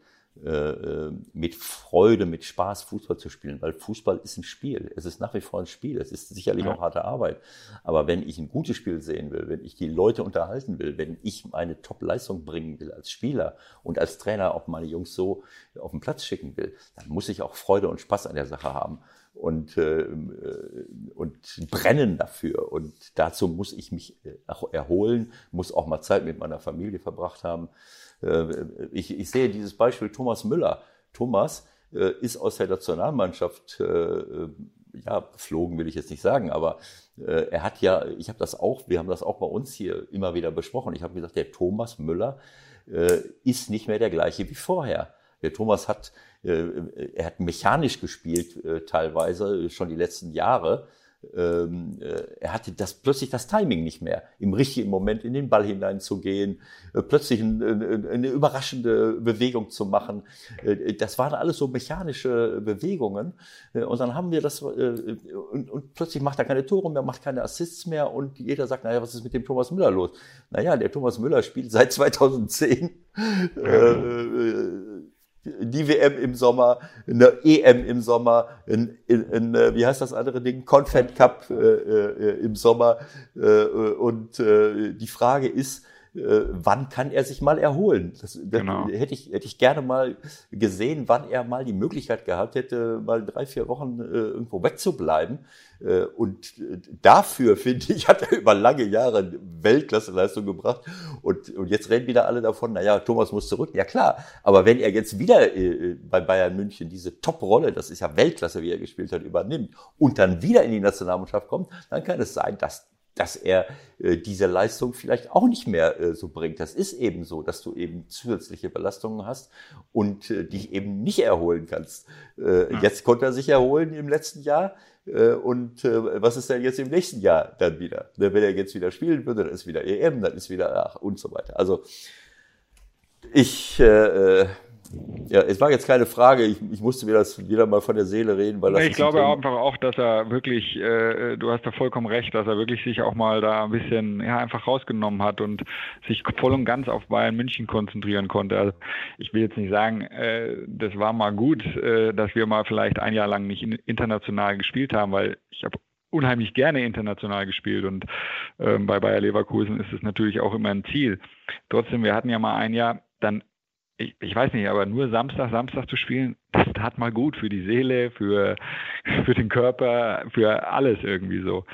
mit Freude, mit Spaß Fußball zu spielen, weil Fußball ist ein Spiel. Es ist nach wie vor ein Spiel. Es ist sicherlich ja. auch harte Arbeit. Aber wenn ich ein gutes Spiel sehen will, wenn ich die Leute unterhalten will, wenn ich meine Top-Leistung bringen will als Spieler und als Trainer auch meine Jungs so auf den Platz schicken will, dann muss ich auch Freude und Spaß an der Sache haben und, äh, und brennen dafür. Und dazu muss ich mich äh, erholen, muss auch mal Zeit mit meiner Familie verbracht haben. Äh, ich, ich sehe dieses Beispiel Thomas Müller. Thomas äh, ist aus der Nationalmannschaft äh, ja, geflogen will ich jetzt nicht sagen, aber äh, er hat ja, ich habe das auch, wir haben das auch bei uns hier immer wieder besprochen. Ich habe gesagt, der Thomas Müller äh, ist nicht mehr der gleiche wie vorher. Der Thomas hat äh, er hat mechanisch gespielt teilweise schon die letzten Jahre. Ähm, äh, er hatte das plötzlich das Timing nicht mehr, im richtigen Moment in den Ball hineinzugehen, plötzlich eine überraschende Bewegung zu machen. Das waren alles so mechanische Bewegungen. Und dann haben wir das, und, und plötzlich macht er keine Tore mehr, macht keine Assists mehr und jeder sagt, naja, was ist mit dem Thomas Müller los? Naja, der Thomas Müller spielt seit (laughs) 2010. Ja die WM im Sommer, eine EM im Sommer, in, in, in, äh, wie heißt das andere Ding, Confed Cup äh, äh, im Sommer. Äh, und äh, die Frage ist, äh, wann kann er sich mal erholen? Das, das genau. hätte, ich, hätte ich gerne mal gesehen, wann er mal die Möglichkeit gehabt hätte, mal drei, vier Wochen äh, irgendwo wegzubleiben. Äh, und äh, dafür, (laughs) finde ich, hat er über lange Jahre Weltklasseleistung gebracht. Und, und jetzt reden wieder alle davon, naja, Thomas muss zurück. Ja klar, aber wenn er jetzt wieder äh, bei Bayern München diese Top-Rolle, das ist ja Weltklasse, wie er gespielt hat, übernimmt und dann wieder in die Nationalmannschaft kommt, dann kann es sein, dass dass er äh, diese Leistung vielleicht auch nicht mehr äh, so bringt. Das ist eben so, dass du eben zusätzliche Belastungen hast und äh, dich eben nicht erholen kannst. Äh, ja. Jetzt konnte er sich erholen im letzten Jahr. Äh, und äh, was ist denn jetzt im nächsten Jahr dann wieder? Wenn er jetzt wieder spielen würde, dann ist wieder EM, dann ist wieder ach, und so weiter. Also ich äh, äh ja, es war jetzt keine Frage. Ich, ich musste mir das wieder mal von der Seele reden, weil das Ich glaube einfach auch, dass er wirklich, äh, du hast da vollkommen recht, dass er wirklich sich auch mal da ein bisschen ja, einfach rausgenommen hat und sich voll und ganz auf Bayern München konzentrieren konnte. Also ich will jetzt nicht sagen, äh, das war mal gut, äh, dass wir mal vielleicht ein Jahr lang nicht international gespielt haben, weil ich habe unheimlich gerne international gespielt und ähm, bei Bayer Leverkusen ist es natürlich auch immer ein Ziel. Trotzdem, wir hatten ja mal ein Jahr dann ich, ich weiß nicht, aber nur Samstag, Samstag zu spielen, (laughs) das tat mal gut für die Seele, für, (laughs) für den Körper, für alles irgendwie so.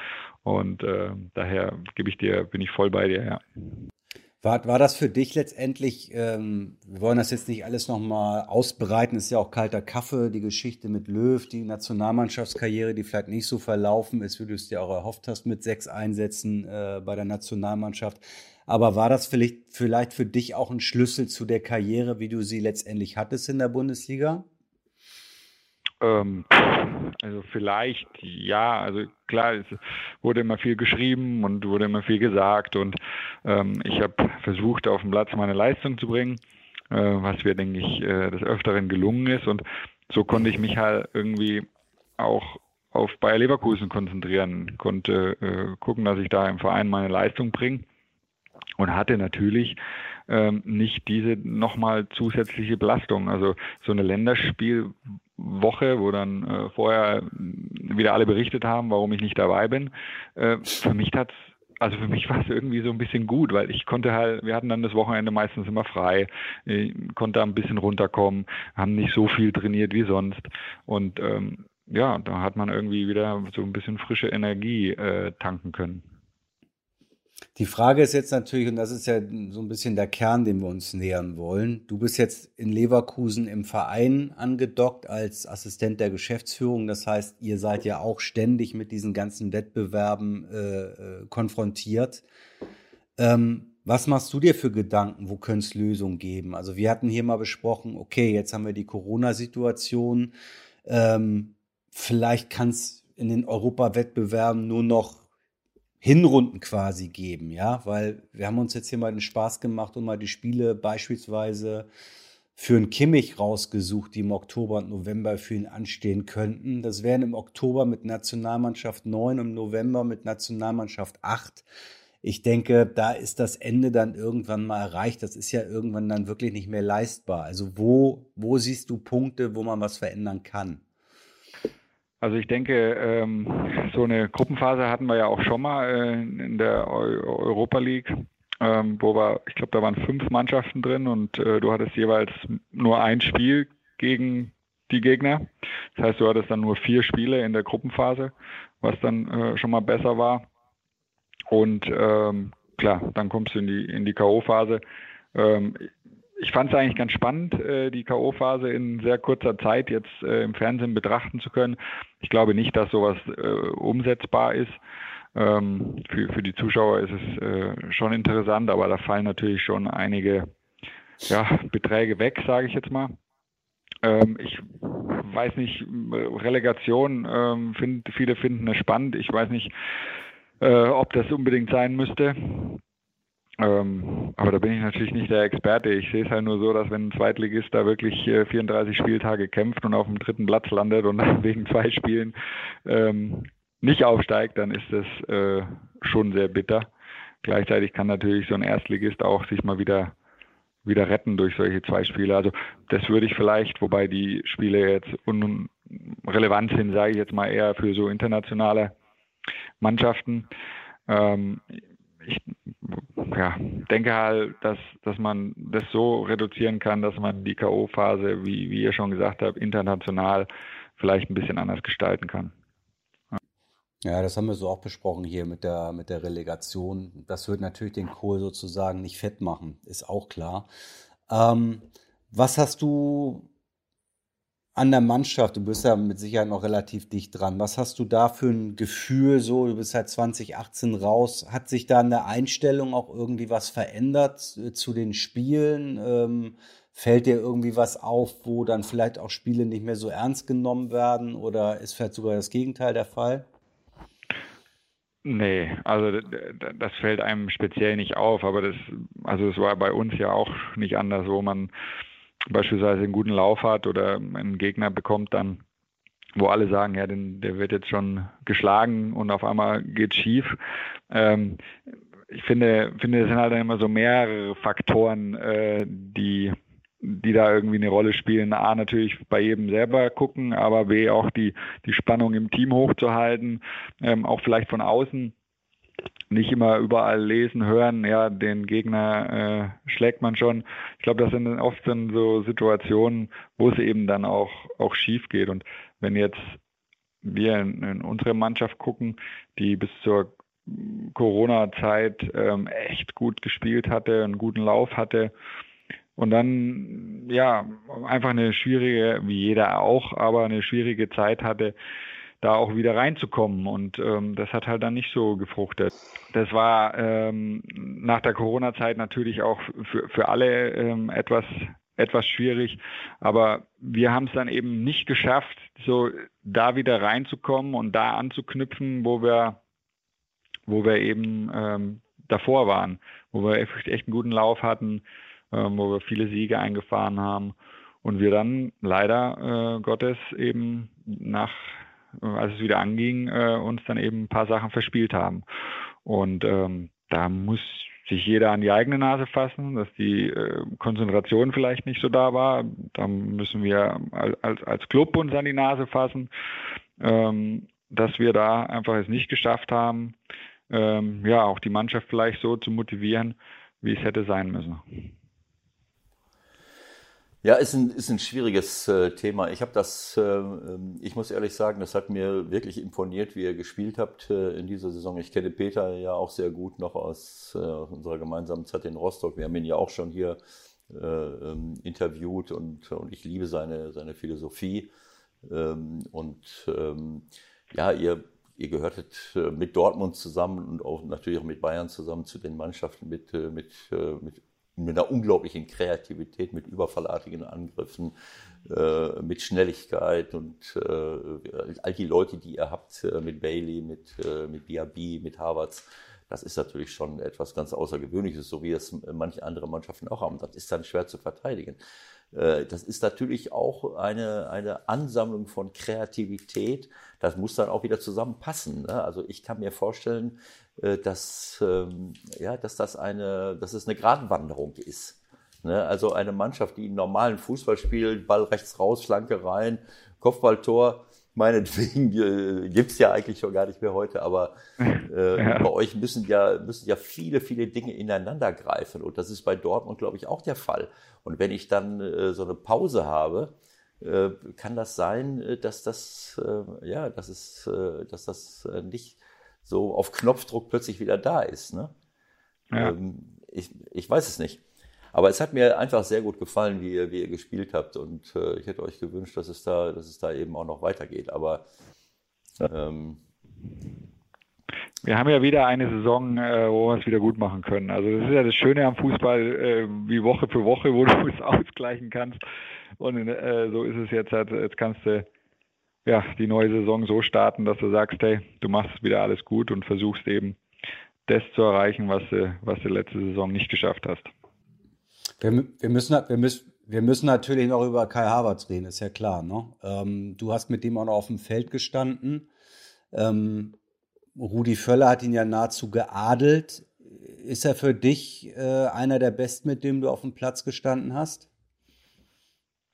Und äh, daher gebe ich dir, bin ich voll bei dir, ja. War, war das für dich letztendlich, ähm, wir wollen das jetzt nicht alles nochmal ausbreiten, ist ja auch kalter Kaffee, die Geschichte mit Löw, die Nationalmannschaftskarriere, die vielleicht nicht so verlaufen ist, wie du es dir auch erhofft hast mit sechs Einsätzen äh, bei der Nationalmannschaft. Aber war das vielleicht, vielleicht für dich auch ein Schlüssel zu der Karriere, wie du sie letztendlich hattest in der Bundesliga? Ähm, also vielleicht ja, also klar, es wurde immer viel geschrieben und wurde immer viel gesagt und ähm, ich habe versucht, auf den Platz meine Leistung zu bringen, äh, was mir, denke ich, äh, des Öfteren gelungen ist. Und so konnte ich mich halt irgendwie auch auf Bayer Leverkusen konzentrieren, konnte äh, gucken, dass ich da im Verein meine Leistung bringe und hatte natürlich ähm, nicht diese nochmal zusätzliche Belastung. Also so eine Länderspielwoche, wo dann äh, vorher wieder alle berichtet haben, warum ich nicht dabei bin. Äh, für mich hat's also für mich (laughs) war es irgendwie so ein bisschen gut, weil ich konnte halt, wir hatten dann das Wochenende meistens immer frei, ich konnte ein bisschen runterkommen, haben nicht so viel trainiert wie sonst und ähm, ja, da hat man irgendwie wieder so ein bisschen frische Energie äh, tanken können. Die Frage ist jetzt natürlich, und das ist ja so ein bisschen der Kern, dem wir uns nähern wollen. Du bist jetzt in Leverkusen im Verein angedockt als Assistent der Geschäftsführung. Das heißt, ihr seid ja auch ständig mit diesen ganzen Wettbewerben äh, äh konfrontiert. Ähm, was machst du dir für Gedanken? Wo könnte es Lösungen geben? Also wir hatten hier mal besprochen, okay, jetzt haben wir die Corona-Situation. Ähm, vielleicht kann es in den Europawettbewerben nur noch Hinrunden quasi geben, ja, weil wir haben uns jetzt hier mal den Spaß gemacht und mal die Spiele beispielsweise für einen Kimmich rausgesucht, die im Oktober und November für ihn anstehen könnten. Das wären im Oktober mit Nationalmannschaft 9, im November mit Nationalmannschaft 8. Ich denke, da ist das Ende dann irgendwann mal erreicht. Das ist ja irgendwann dann wirklich nicht mehr leistbar. Also wo, wo siehst du Punkte, wo man was verändern kann? Also ich denke, ähm, so eine Gruppenphase hatten wir ja auch schon mal äh, in der Europa League, ähm, wo wir, ich glaube, da waren fünf Mannschaften drin und äh, du hattest jeweils nur ein Spiel gegen die Gegner. Das heißt, du hattest dann nur vier Spiele in der Gruppenphase, was dann äh, schon mal besser war. Und ähm, klar, dann kommst du in die in die KO-Phase. Ich fand es eigentlich ganz spannend, äh, die K.O.-Phase in sehr kurzer Zeit jetzt äh, im Fernsehen betrachten zu können. Ich glaube nicht, dass sowas äh, umsetzbar ist. Ähm, für, für die Zuschauer ist es schon interessant, aber da fallen natürlich schon einige ja, Beträge weg, sage ich jetzt mal. Ähm, ich weiß nicht, Relegation, ähm, find, viele finden es spannend. Ich weiß nicht, ob das unbedingt sein müsste. Ähm, aber da bin ich natürlich nicht der Experte. Ich sehe es halt nur so, dass wenn ein Zweitligist da wirklich äh, 34 Spieltage kämpft und auf dem dritten Platz landet und (laughs) wegen zwei Spielen ähm, nicht aufsteigt, dann ist das äh, schon sehr bitter. Gleichzeitig kann natürlich so ein Erstligist auch sich mal wieder wieder retten durch solche zwei Spiele. Also das würde ich vielleicht, wobei die Spiele jetzt unrelevant sind, sage ich jetzt mal eher für so internationale Mannschaften. Ähm, ich ja, denke halt, dass, dass man das so reduzieren kann, dass man die K.O.-Phase, wie, wie ihr schon gesagt habt, international vielleicht ein bisschen anders gestalten kann. Ja, das haben wir so auch besprochen hier mit der, mit der Relegation. Das wird natürlich den Kohl sozusagen nicht fett machen, ist auch klar. Ähm, was hast du an der Mannschaft? Du bist ja mit Sicherheit noch relativ dicht dran. Was hast du da für ein Gefühl so? Du bist seit 2018 raus. Hat sich da in der Einstellung auch irgendwie was verändert äh, zu den Spielen? Ähm, fällt dir irgendwie was auf, wo dann vielleicht auch Spiele nicht mehr so ernst genommen werden? Oder ist vielleicht sogar das Gegenteil der Fall? Nee, also das fällt einem speziell nicht auf, aber das, also es war bei uns ja auch nicht anders, wo man beispielsweise einen guten Lauf hat oder einen Gegner bekommt dann, wo alle sagen, ja, den, der wird jetzt schon geschlagen und auf einmal geht schief. Ähm, ich finde, finde, es sind halt immer so mehrere Faktoren, äh, die die da irgendwie eine Rolle spielen. A, natürlich bei jedem selber gucken, aber B, auch die, die Spannung im Team hochzuhalten, ähm, auch vielleicht von außen nicht immer überall lesen, hören, ja, den Gegner äh, schlägt man schon. Ich glaube, das sind oft dann so Situationen, wo es eben dann auch, auch schief geht. Und wenn jetzt wir in, in unsere Mannschaft gucken, die bis zur Corona-Zeit ähm, echt gut gespielt hatte, einen guten Lauf hatte, und dann, ja, einfach eine schwierige, wie jeder auch, aber eine schwierige Zeit hatte, da auch wieder reinzukommen. Und ähm, das hat halt dann nicht so gefruchtet. Das war ähm, nach der Corona-Zeit natürlich auch für, für alle ähm, etwas etwas schwierig, aber wir haben es dann eben nicht geschafft, so da wieder reinzukommen und da anzuknüpfen, wo wir, wo wir eben ähm, davor waren, wo wir echt einen guten Lauf hatten, ähm, wo wir viele Siege eingefahren haben und wir dann leider äh, Gottes eben nach, als es wieder anging, äh, uns dann eben ein paar Sachen verspielt haben. Und ähm, da muss sich jeder an die eigene Nase fassen, dass die äh, Konzentration vielleicht nicht so da war. Da müssen wir als, als Club uns an die Nase fassen, ähm, dass wir da einfach es nicht geschafft haben, ähm, ja, auch die Mannschaft vielleicht so zu motivieren, wie es hätte sein müssen. Ja, ist ein, ist ein schwieriges äh, Thema. Ich habe das, äh, ich muss ehrlich sagen, das hat mir wirklich imponiert, wie ihr gespielt habt äh, in dieser Saison. Ich kenne Peter ja auch sehr gut noch aus, äh, unserer gemeinsamen Zeit in Rostock. Wir haben ihn ja auch schon hier äh, ähm, interviewt und, und ich liebe seine, seine Philosophie. Ähm, und ähm, ja, ihr, ihr gehörtet äh, mit Dortmund zusammen und auch natürlich auch mit Bayern zusammen zu den Mannschaften mit, mit, mit mit einer unglaublichen Kreativität, mit überfallartigen Angriffen, äh, mit Schnelligkeit und äh, all die Leute, die ihr habt, äh, mit Bailey, mit, äh, mit Diaby, mit Harvards, das ist natürlich schon etwas ganz Außergewöhnliches, so wie es manche andere Mannschaften auch haben. Das ist dann schwer zu verteidigen. Äh, das ist natürlich auch eine, eine Ansammlung von Kreativität. Das muss dann auch wieder zusammenpassen. Ne? Also ich kann mir vorstellen, äh, dass, ähm, ja, dass das eine, dass es eine Gratwanderung ist. Ne? Also eine Mannschaft, die einen normalen Fußball spielt, Ball rechts raus, Flanke rein, Kopfballtor, meinetwegen äh, gibt's ja eigentlich schon gar nicht mehr heute, aber (laughs) äh, ja. bei euch müssen ja, müssen ja viele, viele Dinge ineinander greifen. Und das ist bei Dortmund, glaube ich, auch der Fall. Und wenn ich dann äh, so eine Pause habe, äh, kann das sein, äh, dass das, äh, ja, dass es, äh, dass das äh, nicht so auf Knopfdruck plötzlich wieder da ist. Ne? Ja. Ähm, ich, ich weiß es nicht. Aber es hat mir einfach sehr gut gefallen, wie ihr, wie ihr gespielt habt. Und äh, ich hätte euch gewünscht, dass es da, dass es da eben auch noch weitergeht. Aber ähm, wir haben ja wieder eine Saison, äh, wo wir es wieder gut machen können. Also das ist ja das Schöne am Fußball, äh, wie Woche für Woche, wo du (laughs) es ausgleichen kannst. Und äh, so ist es jetzt halt, jetzt kannst du ja die neue Saison so starten, dass du sagst, hey, du machst wieder alles gut und versuchst eben das zu erreichen, was du, was du letzte Saison nicht geschafft hast. Wir, wir, müssen, wir, müssen, wir müssen natürlich noch über Kai Havertz reden, ist ja klar. Ne? Ähm, du hast mit dem auch noch auf dem Feld gestanden. Ähm, Rudi Völler hat ihn ja nahezu geadelt. Ist er für dich äh, einer der Besten, mit dem du auf dem Platz gestanden hast?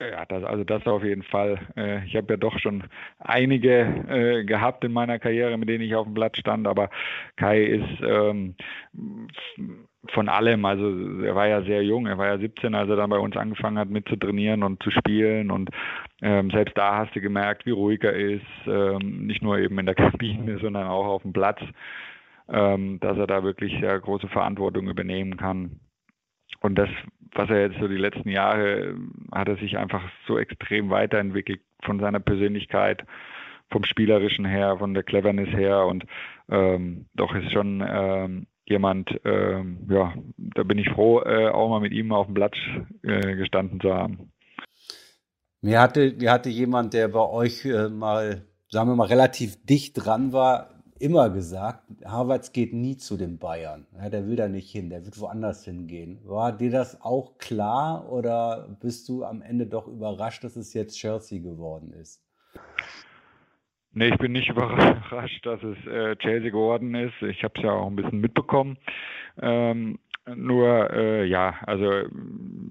Ja, das, also das auf jeden Fall. Äh, ich habe ja doch schon einige äh, gehabt in meiner Karriere, mit denen ich auf dem Platz stand, aber Kai ist ähm, von allem. Also er war ja sehr jung, er war ja 17, als er dann bei uns angefangen hat mitzutrainieren und zu spielen. Und ähm, selbst da hast du gemerkt, wie ruhig er ist, ähm, nicht nur eben in der (laughs) Kabine, sondern auch auf dem Platz, ähm, dass er da wirklich sehr große Verantwortung übernehmen kann. Und das, was er jetzt so die letzten Jahre, hat er sich einfach so extrem weiterentwickelt von seiner Persönlichkeit, vom Spielerischen her, von der Cleverness her und ähm, doch ist schon ähm, jemand, ähm, ja, da bin ich froh, äh, auch mal mit ihm auf dem Blatt äh, gestanden zu haben. Mir hatte, mir hatte jemand, der bei euch äh, mal, sagen wir mal, relativ dicht dran war, immer gesagt, Harvards geht nie zu den Bayern. Ja, der will da nicht hin, der wird woanders hingehen. War dir das auch klar oder bist du am Ende doch überrascht, dass es jetzt Chelsea geworden ist? Nee, ich bin nicht (laughs) überrascht, dass es äh, Chelsea geworden ist. Ich habe es ja auch ein bisschen mitbekommen. Ähm, nur, äh, ja, also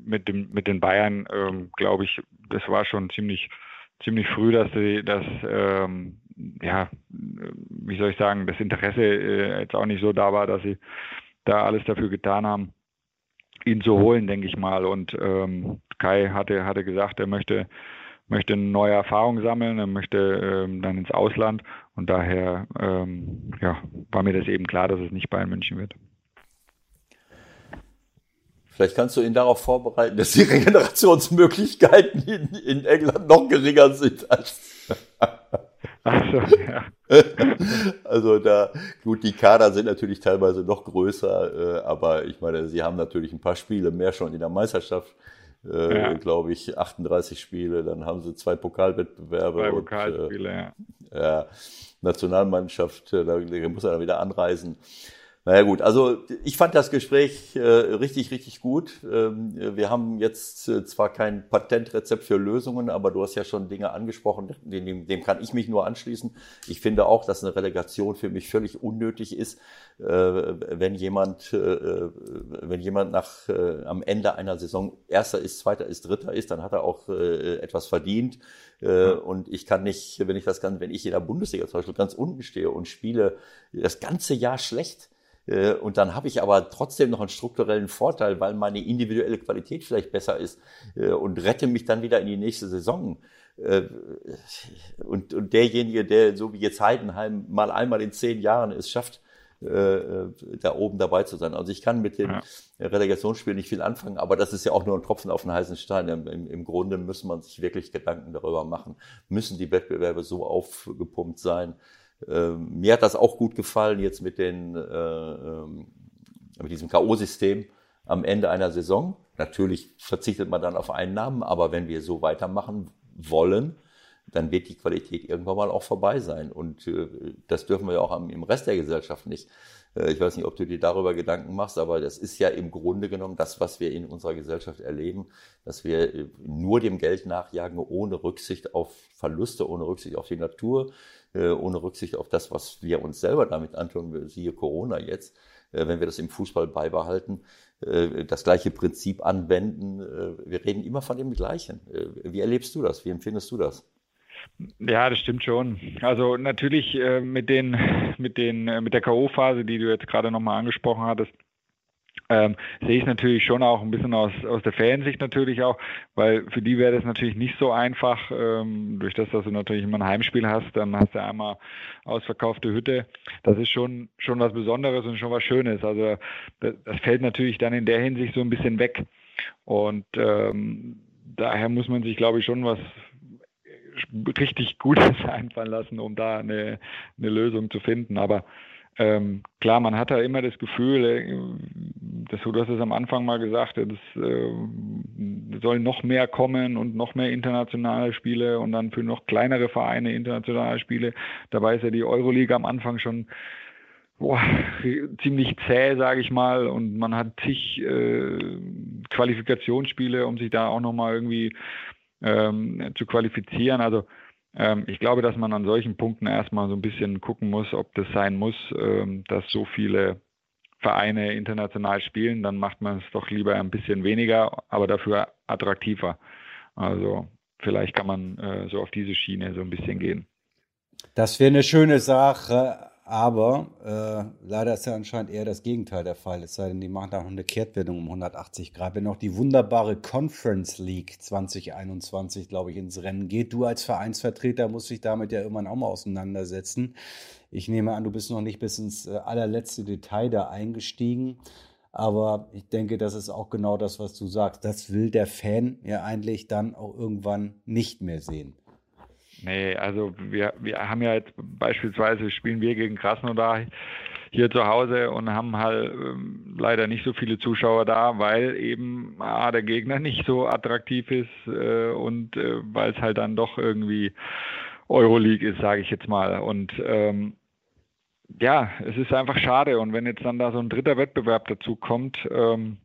mit, dem, mit den Bayern, ähm, glaube ich, das war schon ziemlich, ziemlich früh, dass sie das ähm, ja, wie soll ich sagen, das Interesse äh, jetzt auch nicht so da war, dass sie da alles dafür getan haben, ihn zu holen, denke ich mal. Und ähm, Kai hatte, hatte gesagt, er möchte, möchte eine neue Erfahrung sammeln, er möchte ähm, dann ins Ausland. Und daher ähm, ja, war mir das eben klar, dass es nicht Bayern München wird. Vielleicht kannst du ihn darauf vorbereiten, dass die Regenerationsmöglichkeiten in, in England noch geringer sind als also, ja. (laughs) also da, gut, die Kader sind natürlich teilweise noch größer, äh, aber ich meine, sie haben natürlich ein paar Spiele mehr schon in der Meisterschaft. Äh, ja. glaube ich, 38 Spiele, dann haben sie zwei Pokalwettbewerbe. Zwei Pokalspiele, und, äh, ja. Nationalmannschaft, äh, da muss er dann wieder anreisen. Naja gut, also ich fand das Gespräch äh, richtig, richtig gut. Ähm, wir haben jetzt äh, zwar kein Patentrezept für Lösungen, aber du hast ja schon Dinge angesprochen, dem, dem kann ich mich nur anschließen. Ich finde auch, dass eine Relegation für mich völlig unnötig ist, äh, wenn jemand, äh, wenn jemand nach äh, am Ende einer Saison Erster ist, Zweiter ist, Dritter ist, dann hat er auch äh, etwas verdient. Äh, und ich kann nicht, wenn ich das kann, wenn ich in der Bundesliga zum Beispiel ganz unten stehe und spiele das ganze Jahr schlecht, äh, und dann habe ich aber trotzdem noch einen strukturellen Vorteil, weil meine individuelle Qualität vielleicht besser ist äh, und rette mich dann wieder in die nächste Saison. Äh, und, und derjenige, der so wie jetzt Heidenheim mal einmal in zehn Jahren es schafft, da oben dabei zu sein. Also ich kann mit den ja. Relegationsspielen nicht viel anfangen, aber das ist ja auch nur ein Tropfen auf den heißen Stein. Im, Im, Grunde muss man sich wirklich Gedanken darüber machen, müssen die Wettbewerbe so aufgepumpt sein, ähm, mir hat das auch gut gefallen jetzt mit, den, äh, ähm, mit diesem K.O.-System am Ende einer Saison. Natürlich verzichtet man dann auf einen Namen, aber wenn wir so weitermachen wollen, dann wird die Qualität irgendwann mal auch vorbei sein. Und äh, das dürfen wir ja auch im Rest der Gesellschaft nicht. Äh, ich weiß nicht, ob du dir darüber Gedanken machst, aber das ist ja im Grunde genommen das, was wir in unserer Gesellschaft erleben, dass wir äh, nur dem Geld nachjagen, ohne Rücksicht auf Verluste, ohne Rücksicht auf die Natur, ohne Rücksicht auf das, was wir uns selber damit antun, siehe Corona jetzt, wenn wir das im Fußball beibehalten, das gleiche Prinzip anwenden. Wir reden immer von dem Gleichen. Wie erlebst du das? Wie empfindest du das? Ja, das stimmt schon. Also natürlich äh, mit den mit den äh, mit der KO-Phase, die du jetzt gerade nochmal angesprochen hattest, ähm, sehe ich natürlich schon auch ein bisschen aus, aus der Fansicht natürlich auch, weil für die wäre das natürlich nicht so einfach, ähm, durch das, dass du natürlich immer ein Heimspiel hast, dann hast du einmal ausverkaufte Hütte. Das ist schon, schon was Besonderes und schon was Schönes. Also das, das fällt natürlich dann in der Hinsicht so ein bisschen weg. Und ähm, daher muss man sich, glaube ich, schon was, richtig Gutes (laughs) einfallen lassen, um da eine, eine Lösung zu finden. Aber ähm, klar, man hat da immer das Gefühl, äh, das, du hast es am Anfang mal gesagt, es äh, soll noch mehr kommen und noch mehr internationale Spiele und dann für noch kleinere Vereine internationale Spiele. Dabei ist ja die Euroleague am Anfang schon boah, ziemlich zäh, sage ich mal, und man hat zig äh, Qualifikationsspiele, um sich da auch nochmal irgendwie ähm, zu qualifizieren. Also ähm, ich glaube, dass man an solchen Punkten erstmal so ein bisschen gucken muss, ob das sein muss, ähm, dass so viele Vereine international spielen. Dann macht man es doch lieber ein bisschen weniger, aber dafür attraktiver. Also vielleicht kann man äh, so auf diese Schiene so ein bisschen gehen. Das wäre eine schöne Sache. aber äh, leider ist ja anscheinend eher das Gegenteil der Fall. Es sei denn, die machen da noch eine Kehrtwendung um 180 Grad. Wenn auch die wunderbare Conference League 2021, glaube ich, ins Rennen geht. Du als Vereinsvertreter musst dich damit ja irgendwann auch mal auseinandersetzen. Ich nehme an, du bist noch nicht bis ins äh, allerletzte Detail da eingestiegen. Aber ich denke, das ist auch genau das, was du sagst. Das will der Fan ja eigentlich dann auch irgendwann nicht mehr sehen. Nee, also wir, wir haben ja jetzt beispielsweise spielen wir gegen Krasnodar hier zu Hause und haben halt ähm, leider nicht so viele Zuschauer da, weil eben ah, der Gegner nicht so attraktiv ist äh, und äh, weil es halt dann doch irgendwie Euroleague ist, sage ich jetzt mal. Und ähm, ja, es ist einfach schade. Und wenn jetzt dann da so ein dritter Wettbewerb dazu kommt, ähm,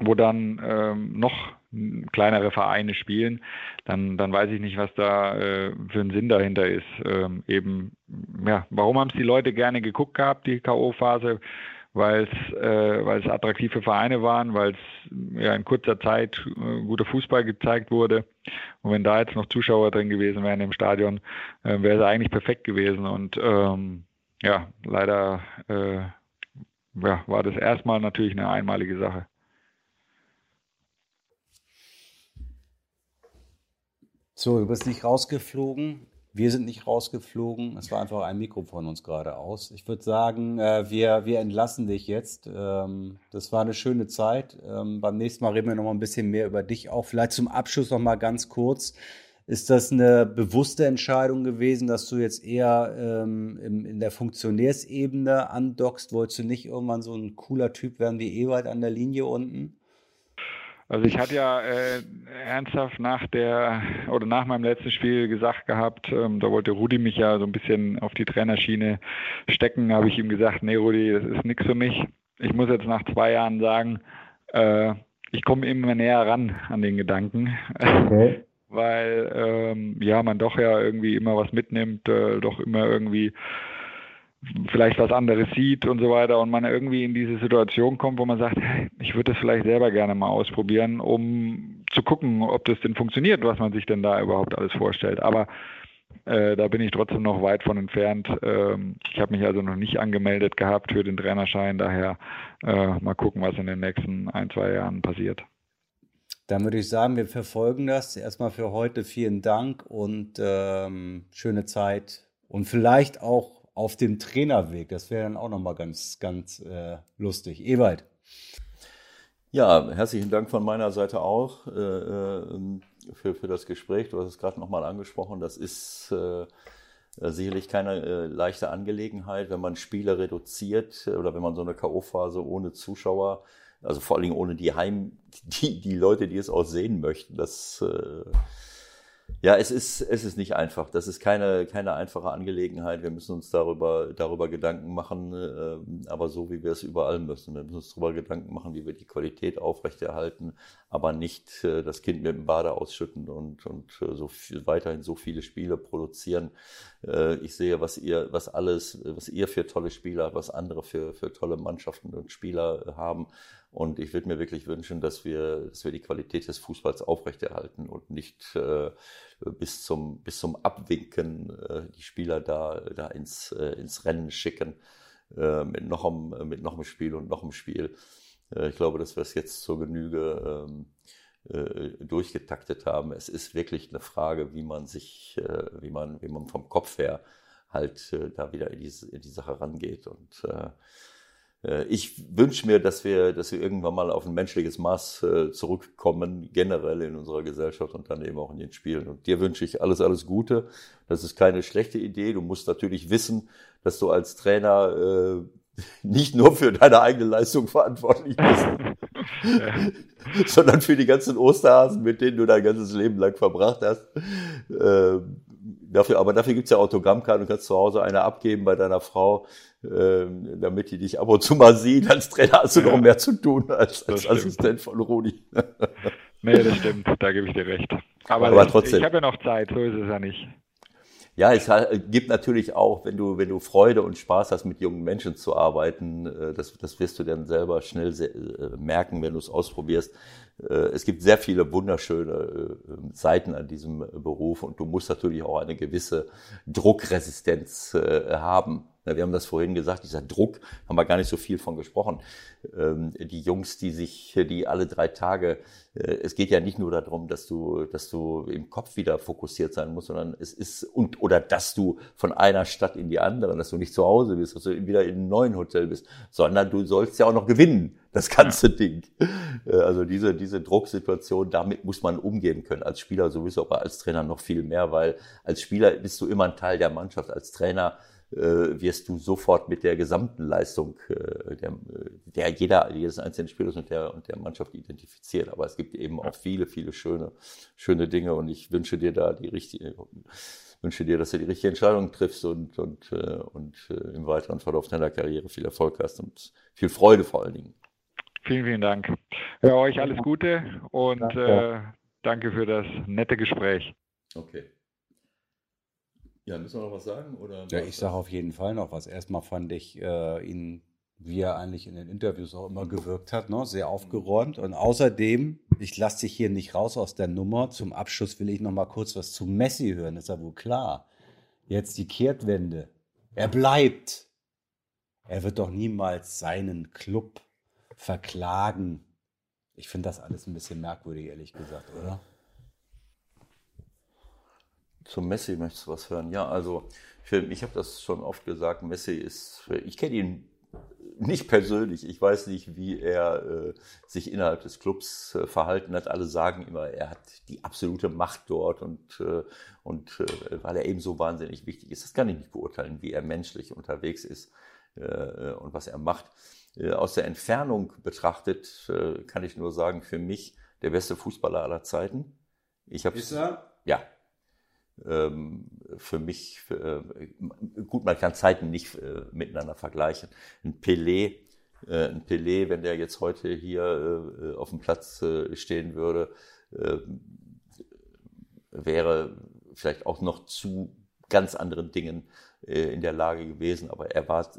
wo dann ähm, noch kleinere Vereine spielen, dann, dann weiß ich nicht, was da äh, für ein Sinn dahinter ist. Ähm, eben, ja, warum haben es die Leute gerne geguckt gehabt, die K.O.-Phase? Weil es äh, weil es attraktive Vereine waren, weil es ja in kurzer Zeit äh, guter Fußball gezeigt wurde. Und wenn da jetzt noch Zuschauer drin gewesen wären im Stadion, äh, wäre es eigentlich perfekt gewesen. Und ähm, ja, leider äh, ja, war das erstmal natürlich eine einmalige Sache. So, du bist nicht rausgeflogen. Wir sind nicht rausgeflogen. Es war einfach ein Mikro von uns gerade aus. Ich würde sagen, äh, wir, wir entlassen dich jetzt. Ähm, das war eine schöne Zeit. Ähm, beim nächsten Mal reden wir noch mal ein bisschen mehr über dich auch. Vielleicht zum Abschluss noch mal ganz kurz. Ist das eine bewusste Entscheidung gewesen, dass du jetzt eher ähm, im, in der Funktionärsebene andockst? Wolltest du nicht irgendwann so ein cooler Typ werden wie Ewald an der Linie unten? Also ich hatte ja äh, ernsthaft nach der oder nach meinem letzten Spiel gesagt gehabt, ähm, da wollte Rudi mich ja so ein bisschen auf die Trainerschiene stecken, habe ich ihm gesagt, nee Rudi, das ist nichts für mich. Ich muss jetzt nach zwei Jahren sagen, äh, ich komme immer näher ran an den Gedanken. Okay. Weil ähm, ja man doch ja irgendwie immer was mitnimmt, äh, doch immer irgendwie vielleicht was anderes sieht und so weiter und man irgendwie in diese Situation kommt, wo man sagt, ich würde das vielleicht selber gerne mal ausprobieren, um zu gucken, ob das denn funktioniert, was man sich denn da überhaupt alles vorstellt. Aber äh, da bin ich trotzdem noch weit von entfernt. Ähm, ich habe mich also noch nicht angemeldet gehabt für den Trainerschein, daher äh, mal gucken, was in den nächsten ein, zwei Jahren passiert. Dann würde ich sagen, wir verfolgen das. Erstmal für heute vielen Dank und ähm, schöne Zeit und vielleicht auch auf dem Trainerweg. Das wäre dann auch nochmal ganz, ganz äh, lustig. Ewald. Ja, herzlichen Dank von meiner Seite auch äh, äh für, für das Gespräch. Du hast es gerade nochmal angesprochen. Das ist äh, sicherlich keine äh, leichte Angelegenheit, wenn man Spiele reduziert oder wenn man so eine K.O.-Phase ohne Zuschauer, also vor allen Dingen ohne die Heim, die, die Leute, die es auch sehen möchten, das äh, ja, es ist, es ist nicht einfach. Das ist keine, keine einfache Angelegenheit. Wir müssen uns darüber, darüber Gedanken machen, äh, aber so wie wir es überall müssen. Wir müssen uns darüber Gedanken machen, wie wir die Qualität aufrechterhalten, aber nicht äh, das Kind mit dem Bade ausschütten und, und äh, so viel, weiterhin so viele Spiele produzieren. Äh, ich sehe, was ihr, was alles, was ihr für tolle Spieler, was andere für, für tolle Mannschaften und Spieler haben. Und ich würde mir wirklich wünschen, dass wir, dass wir die Qualität des Fußballs aufrechterhalten und nicht äh, bis zum, bis zum Abwinken äh, die Spieler da, da ins, ins Rennen schicken mit, noch einem, mit noch einem Spiel und noch einem Spiel. Ich glaube, dass wir es jetzt zur Genüge ähm, äh, durchgetaktet haben. Es ist wirklich eine Frage, wie man sich, äh, wie man, wie man vom Kopf her halt äh, da wieder in die, in die Sache rangeht. Und äh, äh, ich wünsche mir, dass wir, dass wir irgendwann mal auf ein menschliches Maß äh, zurückkommen, generell in unserer Gesellschaft und dann eben auch in den Spielen. Und dir wünsche ich alles, alles Gute. Das ist keine schlechte Idee. Du musst natürlich wissen, dass du als Trainer äh, (laughs) nicht nur für deine eigene Leistung verantwortlich bist. (laughs) sondern für die ganzen Osterhasen, mit denen du dein ganzes Leben lang verbracht hast. Ähm, dafür, aber dafür gibt's ja Autogrammkarten, du kannst zu Hause eine abgeben bei deiner Frau ähm, damit die dich ab und zu mal sieht. Als Trainer hast du ja. noch mehr zu tun als als Assistent von Rudi. nee, das stimmt, da gebe ich dir recht. Aber, Aber trotzdem. Ich habe ja noch Zeit, so ist es ja nicht. Ja, es gibt natürlich auch, wenn du, wenn du Freude und Spaß hast, mit jungen Menschen zu arbeiten, äh, das, das wirst du dann selber schnell äh, merken, wenn du es ausprobierst. Äh, es gibt sehr viele wunderschöne Seiten an diesem Beruf und du musst natürlich auch eine gewisse Druckresistenz haben wir haben das vorhin gesagt, dieser Druck, haben wir gar nicht so viel von gesprochen. Ähm, die Jungs, die sich, die alle drei Tage, äh, es geht ja nicht nur darum, dass du, dass du im Kopf wieder fokussiert sein musst, sondern es ist, und, oder dass du von einer Stadt in die andere, dass du nicht zu Hause bist, dass du wieder in einem neuen Hotel bist, sondern du sollst ja auch noch gewinnen, das ganze ja. Ding. Äh, also diese, diese Drucksituation, damit muss man umgehen können. Als Spieler sowieso, aber als Trainer noch viel mehr, weil als Spieler bist du immer ein Teil der Mannschaft, als Trainer wirst du sofort mit der gesamten Leistung äh, der, der jeder, jedes einzelne Spielers und der, und der Mannschaft identifiziert. Aber es gibt eben auch viele, viele schöne, schöne Dinge und ich wünsche dir da die richtige, wünsche dir, dass du die richtige Entscheidung triffst und, und, äh, und im weiteren Verlauf deiner Karriere viel Erfolg hast und viel Freude vor allen Dingen. Vielen, vielen Dank. Ja, euch alles Gute und danke, äh, danke für das nette Gespräch. Okay. Ja, müssen wir noch was sagen? Oder ja, ich sage auf jeden Fall noch was. Erstmal fand ich äh, ihn, wie er eigentlich in den Interviews auch immer gewirkt hat, ne? sehr aufgeräumt. Und außerdem, ich lasse dich hier nicht raus aus der Nummer. Zum Abschluss will ich noch mal kurz was zu Messi hören. ist ja wohl klar. Jetzt die Kehrtwende. Er bleibt. Er wird doch niemals seinen Club verklagen. Ich finde das alles ein bisschen merkwürdig, ehrlich gesagt, oder? Zum Messi möchtest du was hören? Ja, also für, ich habe das schon oft gesagt, Messi ist, für, ich kenne ihn nicht persönlich, ich weiß nicht, wie er äh, sich innerhalb des Clubs äh, verhalten hat. Alle sagen immer, er hat die absolute Macht dort und, äh, und äh, weil er eben so wahnsinnig wichtig ist. Das kann ich nicht beurteilen, wie er menschlich unterwegs ist äh, und was er macht. Äh, aus der Entfernung betrachtet kann ich nur sagen, für mich der beste Fußballer aller Zeiten. Ich habe Ja, ähm, für mich, äh, gut, man kann Zeiten nicht äh, miteinander vergleichen. Ein Pelé, äh, ein Pelé, wenn der jetzt heute hier auf dem Platz stehen würde, wäre vielleicht auch noch zu ganz anderen Dingen in der Lage gewesen. Aber er war,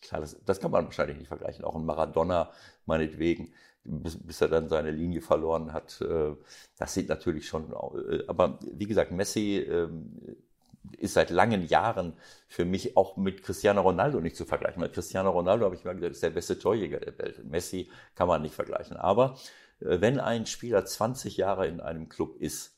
klar, das, das kann man wahrscheinlich nicht vergleichen. Auch ein Maradona, meinetwegen, bis, bis er dann seine Linie verloren hat. Äh, das sieht natürlich schon, äh, aber wie gesagt, Messi ähm, ist seit langen Jahren für mich auch mit Cristiano Ronaldo nicht zu vergleichen. Mit Cristiano Ronaldo habe ich mal gesagt, ist der beste Torjäger der Welt. Messi kann man nicht vergleichen. Aber äh, wenn ein Spieler 20 Jahre in einem Club ist,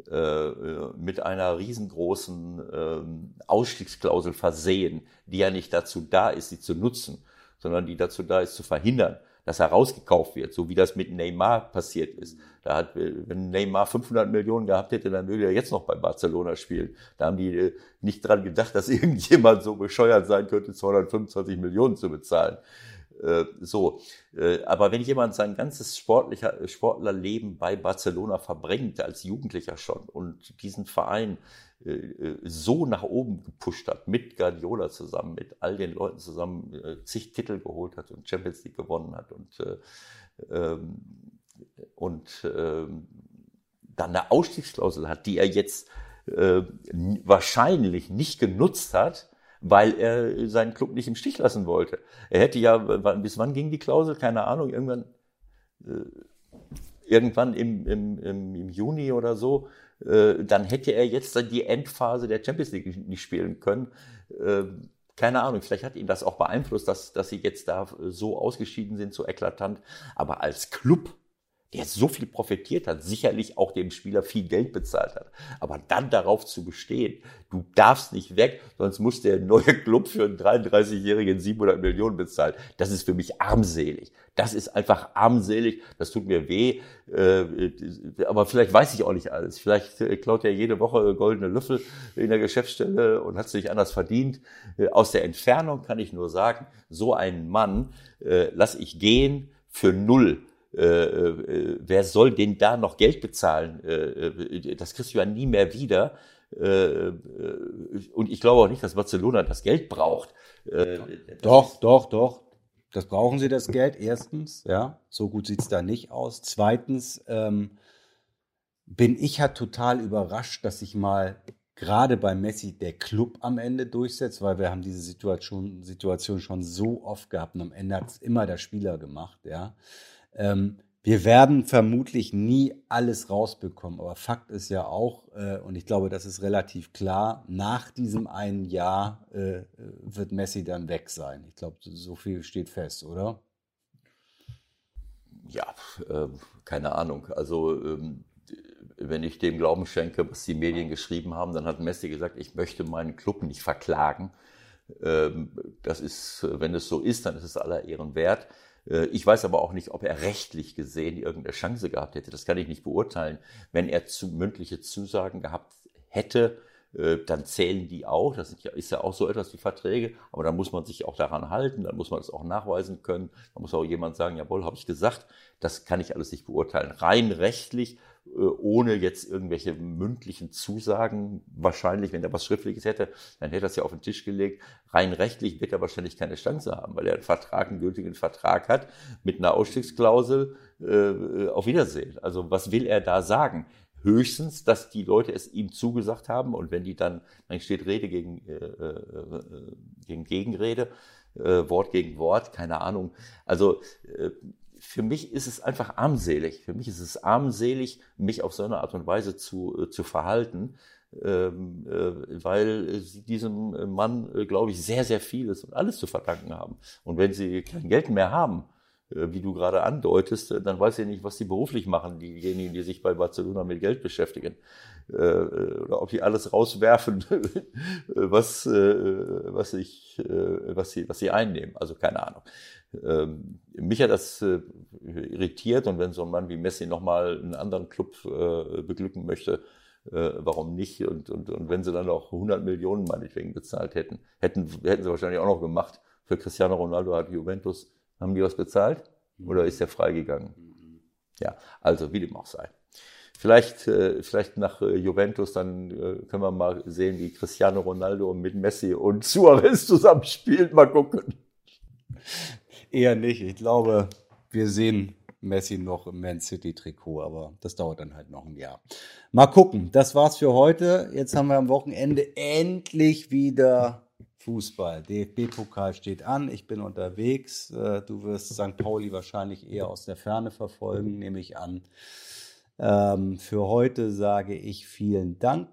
mit einer riesengroßen ähm, Ausstiegsklausel versehen, die ja nicht dazu da ist, sie zu nutzen, sondern die dazu da ist, zu verhindern, dass er rausgekauft wird, so wie das mit Neymar passiert ist. Da hat, wenn Neymar 500 Millionen gehabt hätte, dann würde er jetzt noch bei Barcelona spielen. Da haben die äh, nicht dran gedacht, dass (laughs) irgendjemand so bescheuert sein könnte, 225 Millionen zu bezahlen. Äh, so, äh, aber wenn jemand sein ganzes sportlicher, Sportlerleben bei Barcelona verbringt, als Jugendlicher schon, und diesen Verein so nach oben gepusht hat, mit Guardiola zusammen, mit all den Leuten zusammen, äh, zig Titel geholt hat und Champions League gewonnen hat und, ähm, und ähm, dann eine Ausstiegsklausel hat, die er jetzt wahrscheinlich nicht genutzt hat, weil er seinen Club nicht im Stich lassen wollte. Er hätte ja, bis wann ging die Klausel? Keine Ahnung, irgendwann, irgendwann im, im, im Juni oder so äh, dann hätte er jetzt die Endphase der Champions League nicht spielen können. Ähm, keine Ahnung, vielleicht hat ihn das auch beeinflusst, dass, dass sie jetzt da so ausgeschieden sind, so eklatant. Aber als Club der so viel profitiert hat, sicherlich auch dem Spieler viel Geld bezahlt hat. Aber dann darauf zu bestehen, du darfst nicht weg, sonst muss der neue Club für einen 33-Jährigen 700 Millionen bezahlen. Das ist für mich armselig. Das ist einfach armselig. Das tut mir weh. Äh, aber vielleicht weiß ich auch nicht alles. Vielleicht äh, klaut er jede Woche goldene Löffel in der Geschäftsstelle und hat es nicht anders verdient. Äh, aus der Entfernung kann ich nur sagen, so einen Mann lass ich gehen für null äh, äh, wer soll denn da noch Geld bezahlen? Äh, äh das kriegst du ja nie mehr wieder. Äh, und ich glaube auch nicht, dass Barcelona das Geld braucht. doch, doch, doch. Das brauchen sie, das Geld. Erstens, ja, so gut sieht es da nicht aus. Zweitens ähm, bin ich halt total überrascht, dass sich mal gerade bei Messi der Club am Ende durchsetzt, weil wir haben diese Situation, Situation schon so oft gehabt und am Ende hat es immer der Spieler gemacht, ja. Ähm, Wir werden vermutlich nie alles rausbekommen, aber Fakt ist ja auch, äh, und ich glaube, das ist relativ klar, nach diesem einen Jahr äh, wird Messi dann weg sein. Ich glaube, so viel steht fest, oder? Ja, äh, keine Ahnung. Also ähm, wenn ich dem Glauben schenke, was die Medien geschrieben haben, dann hat Messi gesagt, ich möchte meinen Club nicht verklagen. Ähm, das ist, wenn es so ist, dann ist es aller Ehren wert. Äh, ich weiß aber auch nicht, ob er rechtlich gesehen irgendeine Chance gehabt hätte. Das kann ich nicht beurteilen. Wenn er zu, mündliche Zusagen gehabt hätte, äh, dann zählen die auch. Das ist ja auch so etwas wie Verträge, aber da muss man sich auch daran halten, dann muss man es auch nachweisen können. Da muss auch jemand sagen, jawohl, habe ich gesagt. Das kann ich alles nicht beurteilen. Rein rechtlich ohne jetzt irgendwelche mündlichen Zusagen, wahrscheinlich, wenn er was Schriftliches hätte, dann hätte er es ja auf den Tisch gelegt. Rein rechtlich wird er wahrscheinlich keine Chance haben, weil er einen Vertrag, einen gültigen Vertrag hat mit einer Ausstiegsklausel äh, auf Wiedersehen. Also was will er da sagen? Höchstens, dass die Leute es ihm zugesagt haben und wenn die dann, dann steht Rede gegen, äh, äh, gegen Gegenrede, äh, Wort gegen Wort, keine Ahnung. Also äh, für mich ist es einfach armselig. Für mich ist es armselig, mich auf so eine Art und Weise zu, äh, zu verhalten, ähm, äh, weil sie diesem Mann, äh, glaube ich, sehr, sehr vieles und alles zu verdanken haben. Und wenn sie kein Geld mehr haben, äh, wie du gerade andeutest, dann weiß ich nicht, was sie beruflich machen, diejenigen, die sich bei Barcelona mit Geld beschäftigen. Oder ob die alles rauswerfen, (laughs) was, was, ich, was, sie, was sie einnehmen. Also keine Ahnung. Ähm, mich hat das irritiert und wenn so ein Mann wie Messi nochmal einen anderen Club beglücken möchte, warum nicht? Und, und, und wenn sie dann auch 100 Millionen meinetwegen bezahlt hätten, hätten, hätten sie wahrscheinlich auch noch gemacht. Für Cristiano Ronaldo hat Juventus haben die was bezahlt? Oder ist der freigegangen? Ja, also wie dem auch sei. Vielleicht, äh, vielleicht nach äh, Juventus, dann äh, können wir mal sehen, wie Cristiano Ronaldo mit Messi und Suarez (laughs) zusammenspielt. Mal gucken. Eher nicht. Ich glaube, wir sehen Messi noch im Man City Trikot, aber das dauert dann halt noch ein Jahr. Mal gucken. Das war's für heute. Jetzt haben wir am Wochenende endlich wieder Fußball. DFB-Pokal steht an. Ich bin unterwegs. Äh, du wirst St. Pauli wahrscheinlich eher aus der Ferne verfolgen, nehme ich an. Ähm, für heute sage ich vielen Dank,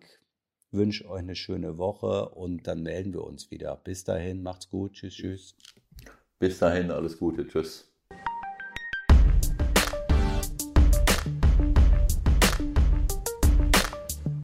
wünsche euch eine schöne Woche und dann melden wir uns wieder. Bis dahin, macht's gut. Tschüss, tschüss. Bis dahin, alles Gute. Tschüss.